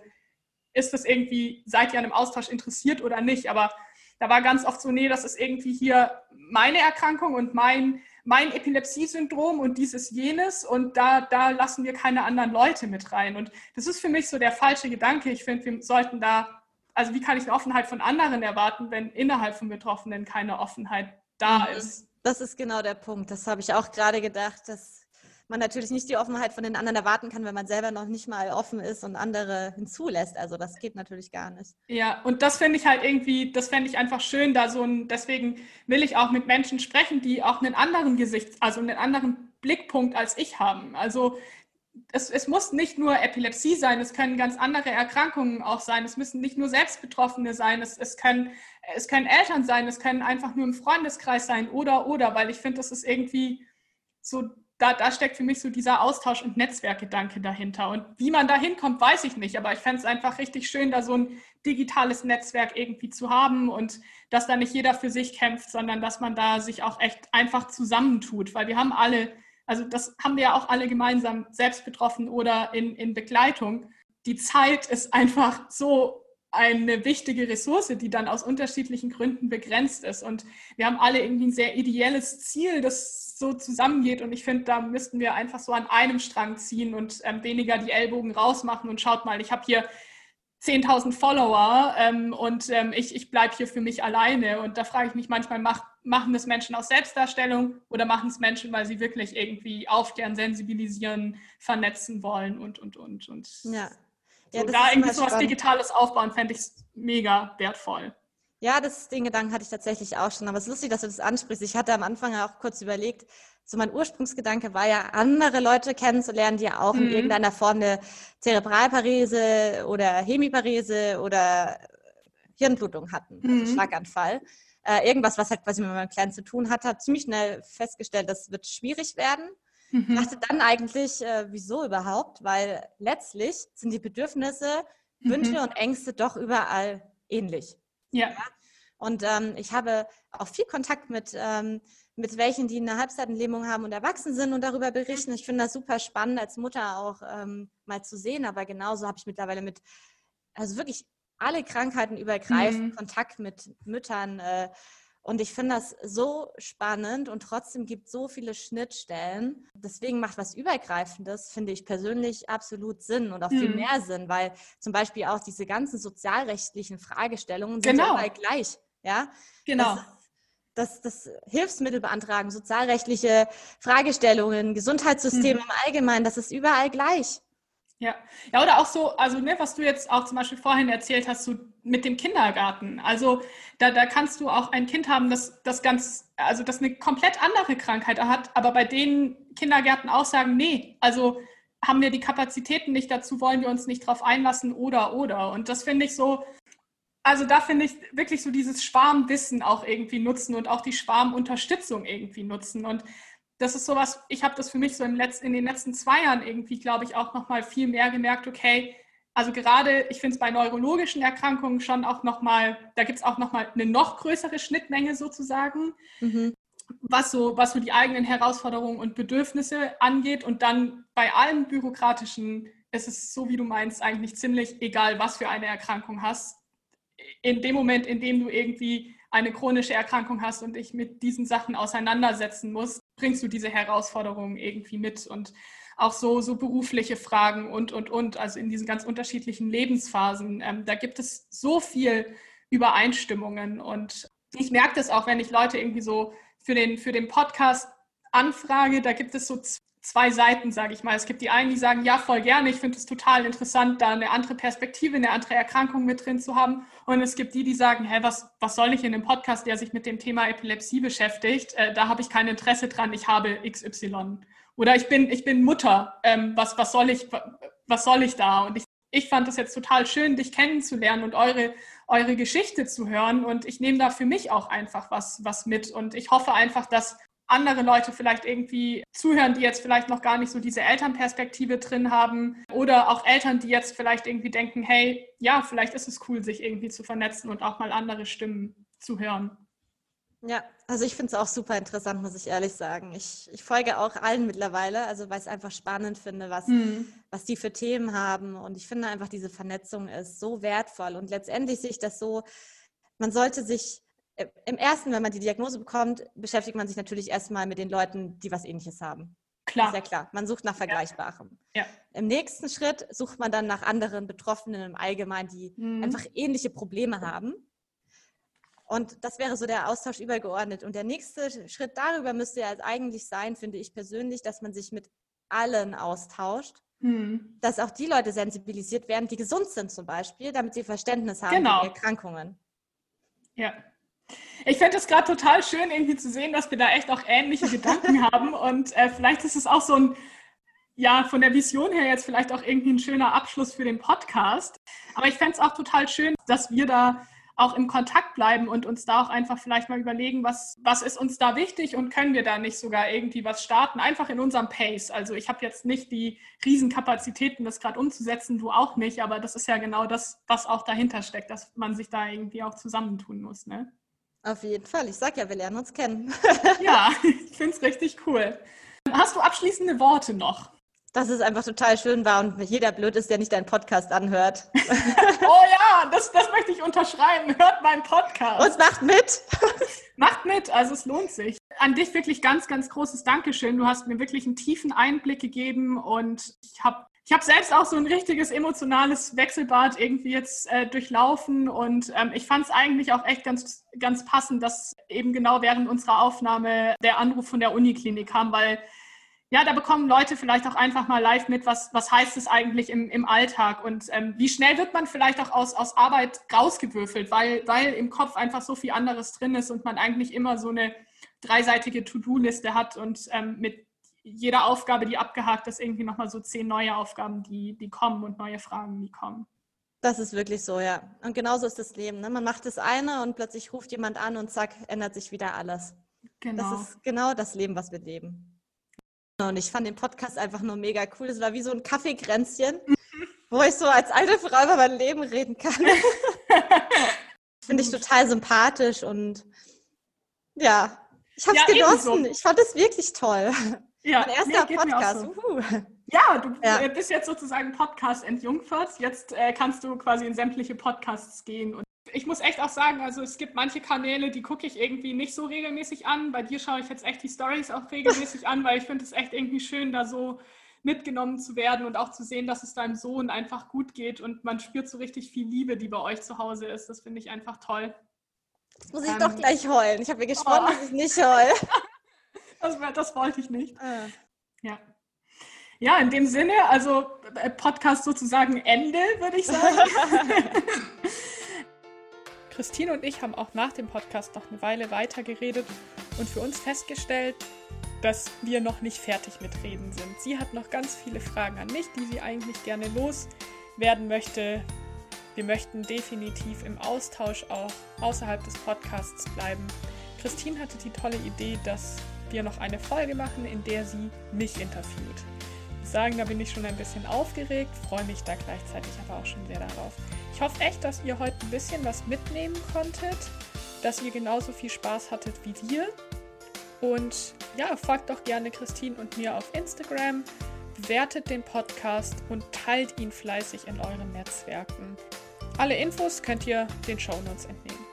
ist das irgendwie, seid ihr an einem Austausch interessiert oder nicht? Aber da war ganz oft so, nee, das ist irgendwie hier meine Erkrankung und mein, mein Epilepsie-Syndrom und dieses jenes und da, da lassen wir keine anderen Leute mit rein. Und das ist für mich so der falsche Gedanke. Ich finde, wir sollten da, also wie kann ich eine Offenheit von anderen erwarten, wenn innerhalb von Betroffenen keine Offenheit da mhm. ist? Das ist genau der Punkt. Das habe ich auch gerade gedacht, dass man natürlich nicht die Offenheit von den anderen erwarten kann, wenn man selber noch nicht mal offen ist und andere hinzulässt. Also das geht natürlich gar nicht. Ja, und das finde ich halt irgendwie, das fände ich einfach schön, da so ein, deswegen will ich auch mit Menschen sprechen, die auch einen anderen Gesichts, also einen anderen Blickpunkt als ich haben. Also es, es, muss nicht nur Epilepsie sein, es können ganz andere Erkrankungen auch sein. Es müssen nicht nur Selbstbetroffene sein, es, es, können, es können Eltern sein, es können einfach nur ein Freundeskreis sein oder, oder, weil ich finde, das ist irgendwie so, da, da steckt für mich so dieser Austausch- und Netzwerkgedanke dahinter. Und wie man da hinkommt, weiß ich nicht, aber ich fände es einfach richtig schön, da so ein digitales Netzwerk irgendwie zu haben und dass da nicht jeder für sich kämpft, sondern dass man da sich auch echt einfach zusammentut, weil wir haben alle also das haben wir ja auch alle gemeinsam selbst betroffen oder in, in Begleitung. Die Zeit ist einfach so eine wichtige Ressource, die dann aus unterschiedlichen Gründen begrenzt ist. Und wir haben alle irgendwie ein sehr ideelles Ziel, das so zusammengeht. Und ich finde, da müssten wir einfach so an einem Strang ziehen und ähm, weniger die Ellbogen rausmachen und schaut mal, ich habe hier 10.000 Follower ähm, und ähm, ich, ich bleibe hier für mich alleine. Und da frage ich mich manchmal, macht, machen das Menschen aus Selbstdarstellung oder machen es Menschen, weil sie wirklich irgendwie aufklären, sensibilisieren, vernetzen wollen und, und, und. und ja. Ja, so, da irgendwie so was Digitales aufbauen, fände ich mega wertvoll. Ja, das, den Gedanken hatte ich tatsächlich auch schon. Aber es ist lustig, dass du das ansprichst. Ich hatte am Anfang auch kurz überlegt, so mein Ursprungsgedanke war ja, andere Leute kennenzulernen, die ja auch mhm. in irgendeiner Form eine Zerebralparese oder Hemiparese oder Hirnblutung hatten, also mhm. Schlaganfall. Äh, irgendwas, was halt quasi mit meinem Kleinen zu tun hat, hat ziemlich schnell festgestellt, das wird schwierig werden. Mhm. Dachte dann eigentlich, äh, wieso überhaupt? Weil letztlich sind die Bedürfnisse, Wünsche mhm. und Ängste doch überall ähnlich. Ja. Und ähm, ich habe auch viel Kontakt mit ähm, mit welchen, die eine Halbseitenlähmung haben und erwachsen sind und darüber berichten. Ich finde das super spannend als Mutter auch ähm, mal zu sehen, aber genauso habe ich mittlerweile mit, also wirklich alle Krankheiten übergreifend mhm. Kontakt mit Müttern. Äh, und ich finde das so spannend und trotzdem gibt es so viele Schnittstellen. Deswegen macht was Übergreifendes, finde ich persönlich absolut Sinn und auch mhm. viel mehr Sinn, weil zum Beispiel auch diese ganzen sozialrechtlichen Fragestellungen sind genau. ja gleich. Ja, genau. Das, das, das Hilfsmittel beantragen, sozialrechtliche Fragestellungen, Gesundheitssystem mhm. im Allgemeinen, das ist überall gleich. Ja, ja, oder auch so, also ne, was du jetzt auch zum Beispiel vorhin erzählt hast, so mit dem Kindergarten. Also da, da kannst du auch ein Kind haben, das, das ganz, also das eine komplett andere Krankheit hat, aber bei denen Kindergärten auch sagen, nee, also haben wir die Kapazitäten nicht dazu, wollen wir uns nicht drauf einlassen oder oder. Und das finde ich so, also da finde ich wirklich so dieses Schwarmwissen auch irgendwie nutzen und auch die Schwarmunterstützung irgendwie nutzen. Und das ist sowas, ich habe das für mich so in den letzten zwei Jahren irgendwie, glaube ich, auch nochmal viel mehr gemerkt, okay, also gerade, ich finde es bei neurologischen Erkrankungen schon auch nochmal, da gibt es auch nochmal eine noch größere Schnittmenge sozusagen, mhm. was, so, was so die eigenen Herausforderungen und Bedürfnisse angeht. Und dann bei allen bürokratischen ist es so, wie du meinst, eigentlich ziemlich egal, was für eine Erkrankung hast in dem Moment, in dem du irgendwie eine chronische Erkrankung hast und dich mit diesen Sachen auseinandersetzen musst, bringst du diese Herausforderungen irgendwie mit und auch so, so berufliche Fragen und, und, und, also in diesen ganz unterschiedlichen Lebensphasen. Ähm, da gibt es so viel Übereinstimmungen und ich merke das auch, wenn ich Leute irgendwie so für den, für den Podcast anfrage, da gibt es so zwei Seiten, sage ich mal. Es gibt die einen, die sagen, ja, voll gerne, ich finde es total interessant, da eine andere Perspektive, eine andere Erkrankung mit drin zu haben. Und es gibt die, die sagen, hä, was, was soll ich in einem Podcast, der sich mit dem Thema Epilepsie beschäftigt? Äh, da habe ich kein Interesse dran, ich habe XY. Oder ich bin, ich bin Mutter, ähm, was, was, soll ich, was soll ich da? Und ich, ich fand das jetzt total schön, dich kennenzulernen und eure, eure Geschichte zu hören. Und ich nehme da für mich auch einfach was, was mit. Und ich hoffe einfach, dass andere Leute vielleicht irgendwie zuhören, die jetzt vielleicht noch gar nicht so diese Elternperspektive drin haben oder auch Eltern, die jetzt vielleicht irgendwie denken, hey, ja, vielleicht ist es cool, sich irgendwie zu vernetzen und auch mal andere Stimmen zu hören. Ja, also ich finde es auch super interessant, muss ich ehrlich sagen. Ich, ich folge auch allen mittlerweile, also weil ich es einfach spannend finde, was, hm. was die für Themen haben. Und ich finde einfach, diese Vernetzung ist so wertvoll. Und letztendlich sehe ich das so, man sollte sich im ersten, wenn man die Diagnose bekommt, beschäftigt man sich natürlich erstmal mit den Leuten, die was ähnliches haben. Klar. Ja klar. Man sucht nach Vergleichbarem. Ja. Im nächsten Schritt sucht man dann nach anderen Betroffenen im Allgemeinen, die mhm. einfach ähnliche Probleme haben. Und das wäre so der Austausch übergeordnet. Und der nächste Schritt darüber müsste ja eigentlich sein, finde ich persönlich, dass man sich mit allen austauscht. Mhm. Dass auch die Leute sensibilisiert werden, die gesund sind zum Beispiel, damit sie Verständnis haben genau. für Erkrankungen. Ja, ich finde es gerade total schön, irgendwie zu sehen, dass wir da echt auch ähnliche Gedanken [LAUGHS] haben. Und äh, vielleicht ist es auch so ein, ja, von der Vision her jetzt vielleicht auch irgendwie ein schöner Abschluss für den Podcast. Aber ich fände es auch total schön, dass wir da auch im Kontakt bleiben und uns da auch einfach vielleicht mal überlegen, was, was ist uns da wichtig und können wir da nicht sogar irgendwie was starten, einfach in unserem Pace. Also ich habe jetzt nicht die Riesenkapazitäten, das gerade umzusetzen, du auch nicht, aber das ist ja genau das, was auch dahinter steckt, dass man sich da irgendwie auch zusammentun muss. Ne? Auf jeden Fall. Ich sag ja, wir lernen uns kennen. [LAUGHS] ja, ich finde es richtig cool. Hast du abschließende Worte noch? dass es einfach total schön war und jeder blöd ist, der nicht deinen Podcast anhört. [LAUGHS] oh ja, das, das möchte ich unterschreiben. Hört meinen Podcast. Und macht mit. [LAUGHS] macht mit, also es lohnt sich. An dich wirklich ganz, ganz großes Dankeschön. Du hast mir wirklich einen tiefen Einblick gegeben und ich habe ich habe selbst auch so ein richtiges emotionales Wechselbad irgendwie jetzt äh, durchlaufen und ähm, ich fand es eigentlich auch echt ganz, ganz passend, dass eben genau während unserer Aufnahme der Anruf von der Uniklinik kam, weil ja, da bekommen Leute vielleicht auch einfach mal live mit, was, was heißt es eigentlich im, im Alltag? Und ähm, wie schnell wird man vielleicht auch aus, aus Arbeit rausgewürfelt, weil, weil im Kopf einfach so viel anderes drin ist und man eigentlich immer so eine dreiseitige To-Do-Liste hat und ähm, mit jeder Aufgabe, die abgehakt ist, irgendwie nochmal so zehn neue Aufgaben, die, die kommen und neue Fragen, die kommen. Das ist wirklich so, ja. Und genauso ist das Leben. Ne? Man macht das eine und plötzlich ruft jemand an und zack, ändert sich wieder alles. Genau. Das ist genau das Leben, was wir leben. Und ich fand den Podcast einfach nur mega cool. Es war wie so ein Kaffeekränzchen, [LAUGHS] wo ich so als alte Frau über mein Leben reden kann. [LAUGHS] Finde ich total sympathisch und ja, ich habe es ja, genossen. Ebenso. Ich fand es wirklich toll. Ja, mein erster Podcast. So. Uh. Ja, du ja. bist jetzt sozusagen Podcast entjungfert. Jetzt äh, kannst du quasi in sämtliche Podcasts gehen und ich muss echt auch sagen, also es gibt manche Kanäle, die gucke ich irgendwie nicht so regelmäßig an. Bei dir schaue ich jetzt echt die Stories auch regelmäßig an, weil ich finde es echt irgendwie schön, da so mitgenommen zu werden und auch zu sehen, dass es deinem Sohn einfach gut geht und man spürt so richtig viel Liebe, die bei euch zu Hause ist. Das finde ich einfach toll. Jetzt muss ich ähm, doch gleich heulen. Ich habe mir gesprochen, oh. dass ich nicht heule. [LAUGHS] das, das wollte ich nicht. Ah. Ja. Ja, in dem Sinne, also äh, Podcast sozusagen Ende, würde ich sagen. [LAUGHS] Christine und ich haben auch nach dem Podcast noch eine Weile weiter geredet und für uns festgestellt, dass wir noch nicht fertig mit Reden sind. Sie hat noch ganz viele Fragen an mich, die sie eigentlich gerne loswerden möchte. Wir möchten definitiv im Austausch auch außerhalb des Podcasts bleiben. Christine hatte die tolle Idee, dass wir noch eine Folge machen, in der sie mich interviewt. Ich sagen, da bin ich schon ein bisschen aufgeregt, freue mich da gleichzeitig aber auch schon sehr darauf. Ich hoffe echt, dass ihr heute ein bisschen was mitnehmen konntet, dass ihr genauso viel Spaß hattet wie wir. Und ja, folgt doch gerne Christine und mir auf Instagram, bewertet den Podcast und teilt ihn fleißig in euren Netzwerken. Alle Infos könnt ihr den Shownotes entnehmen.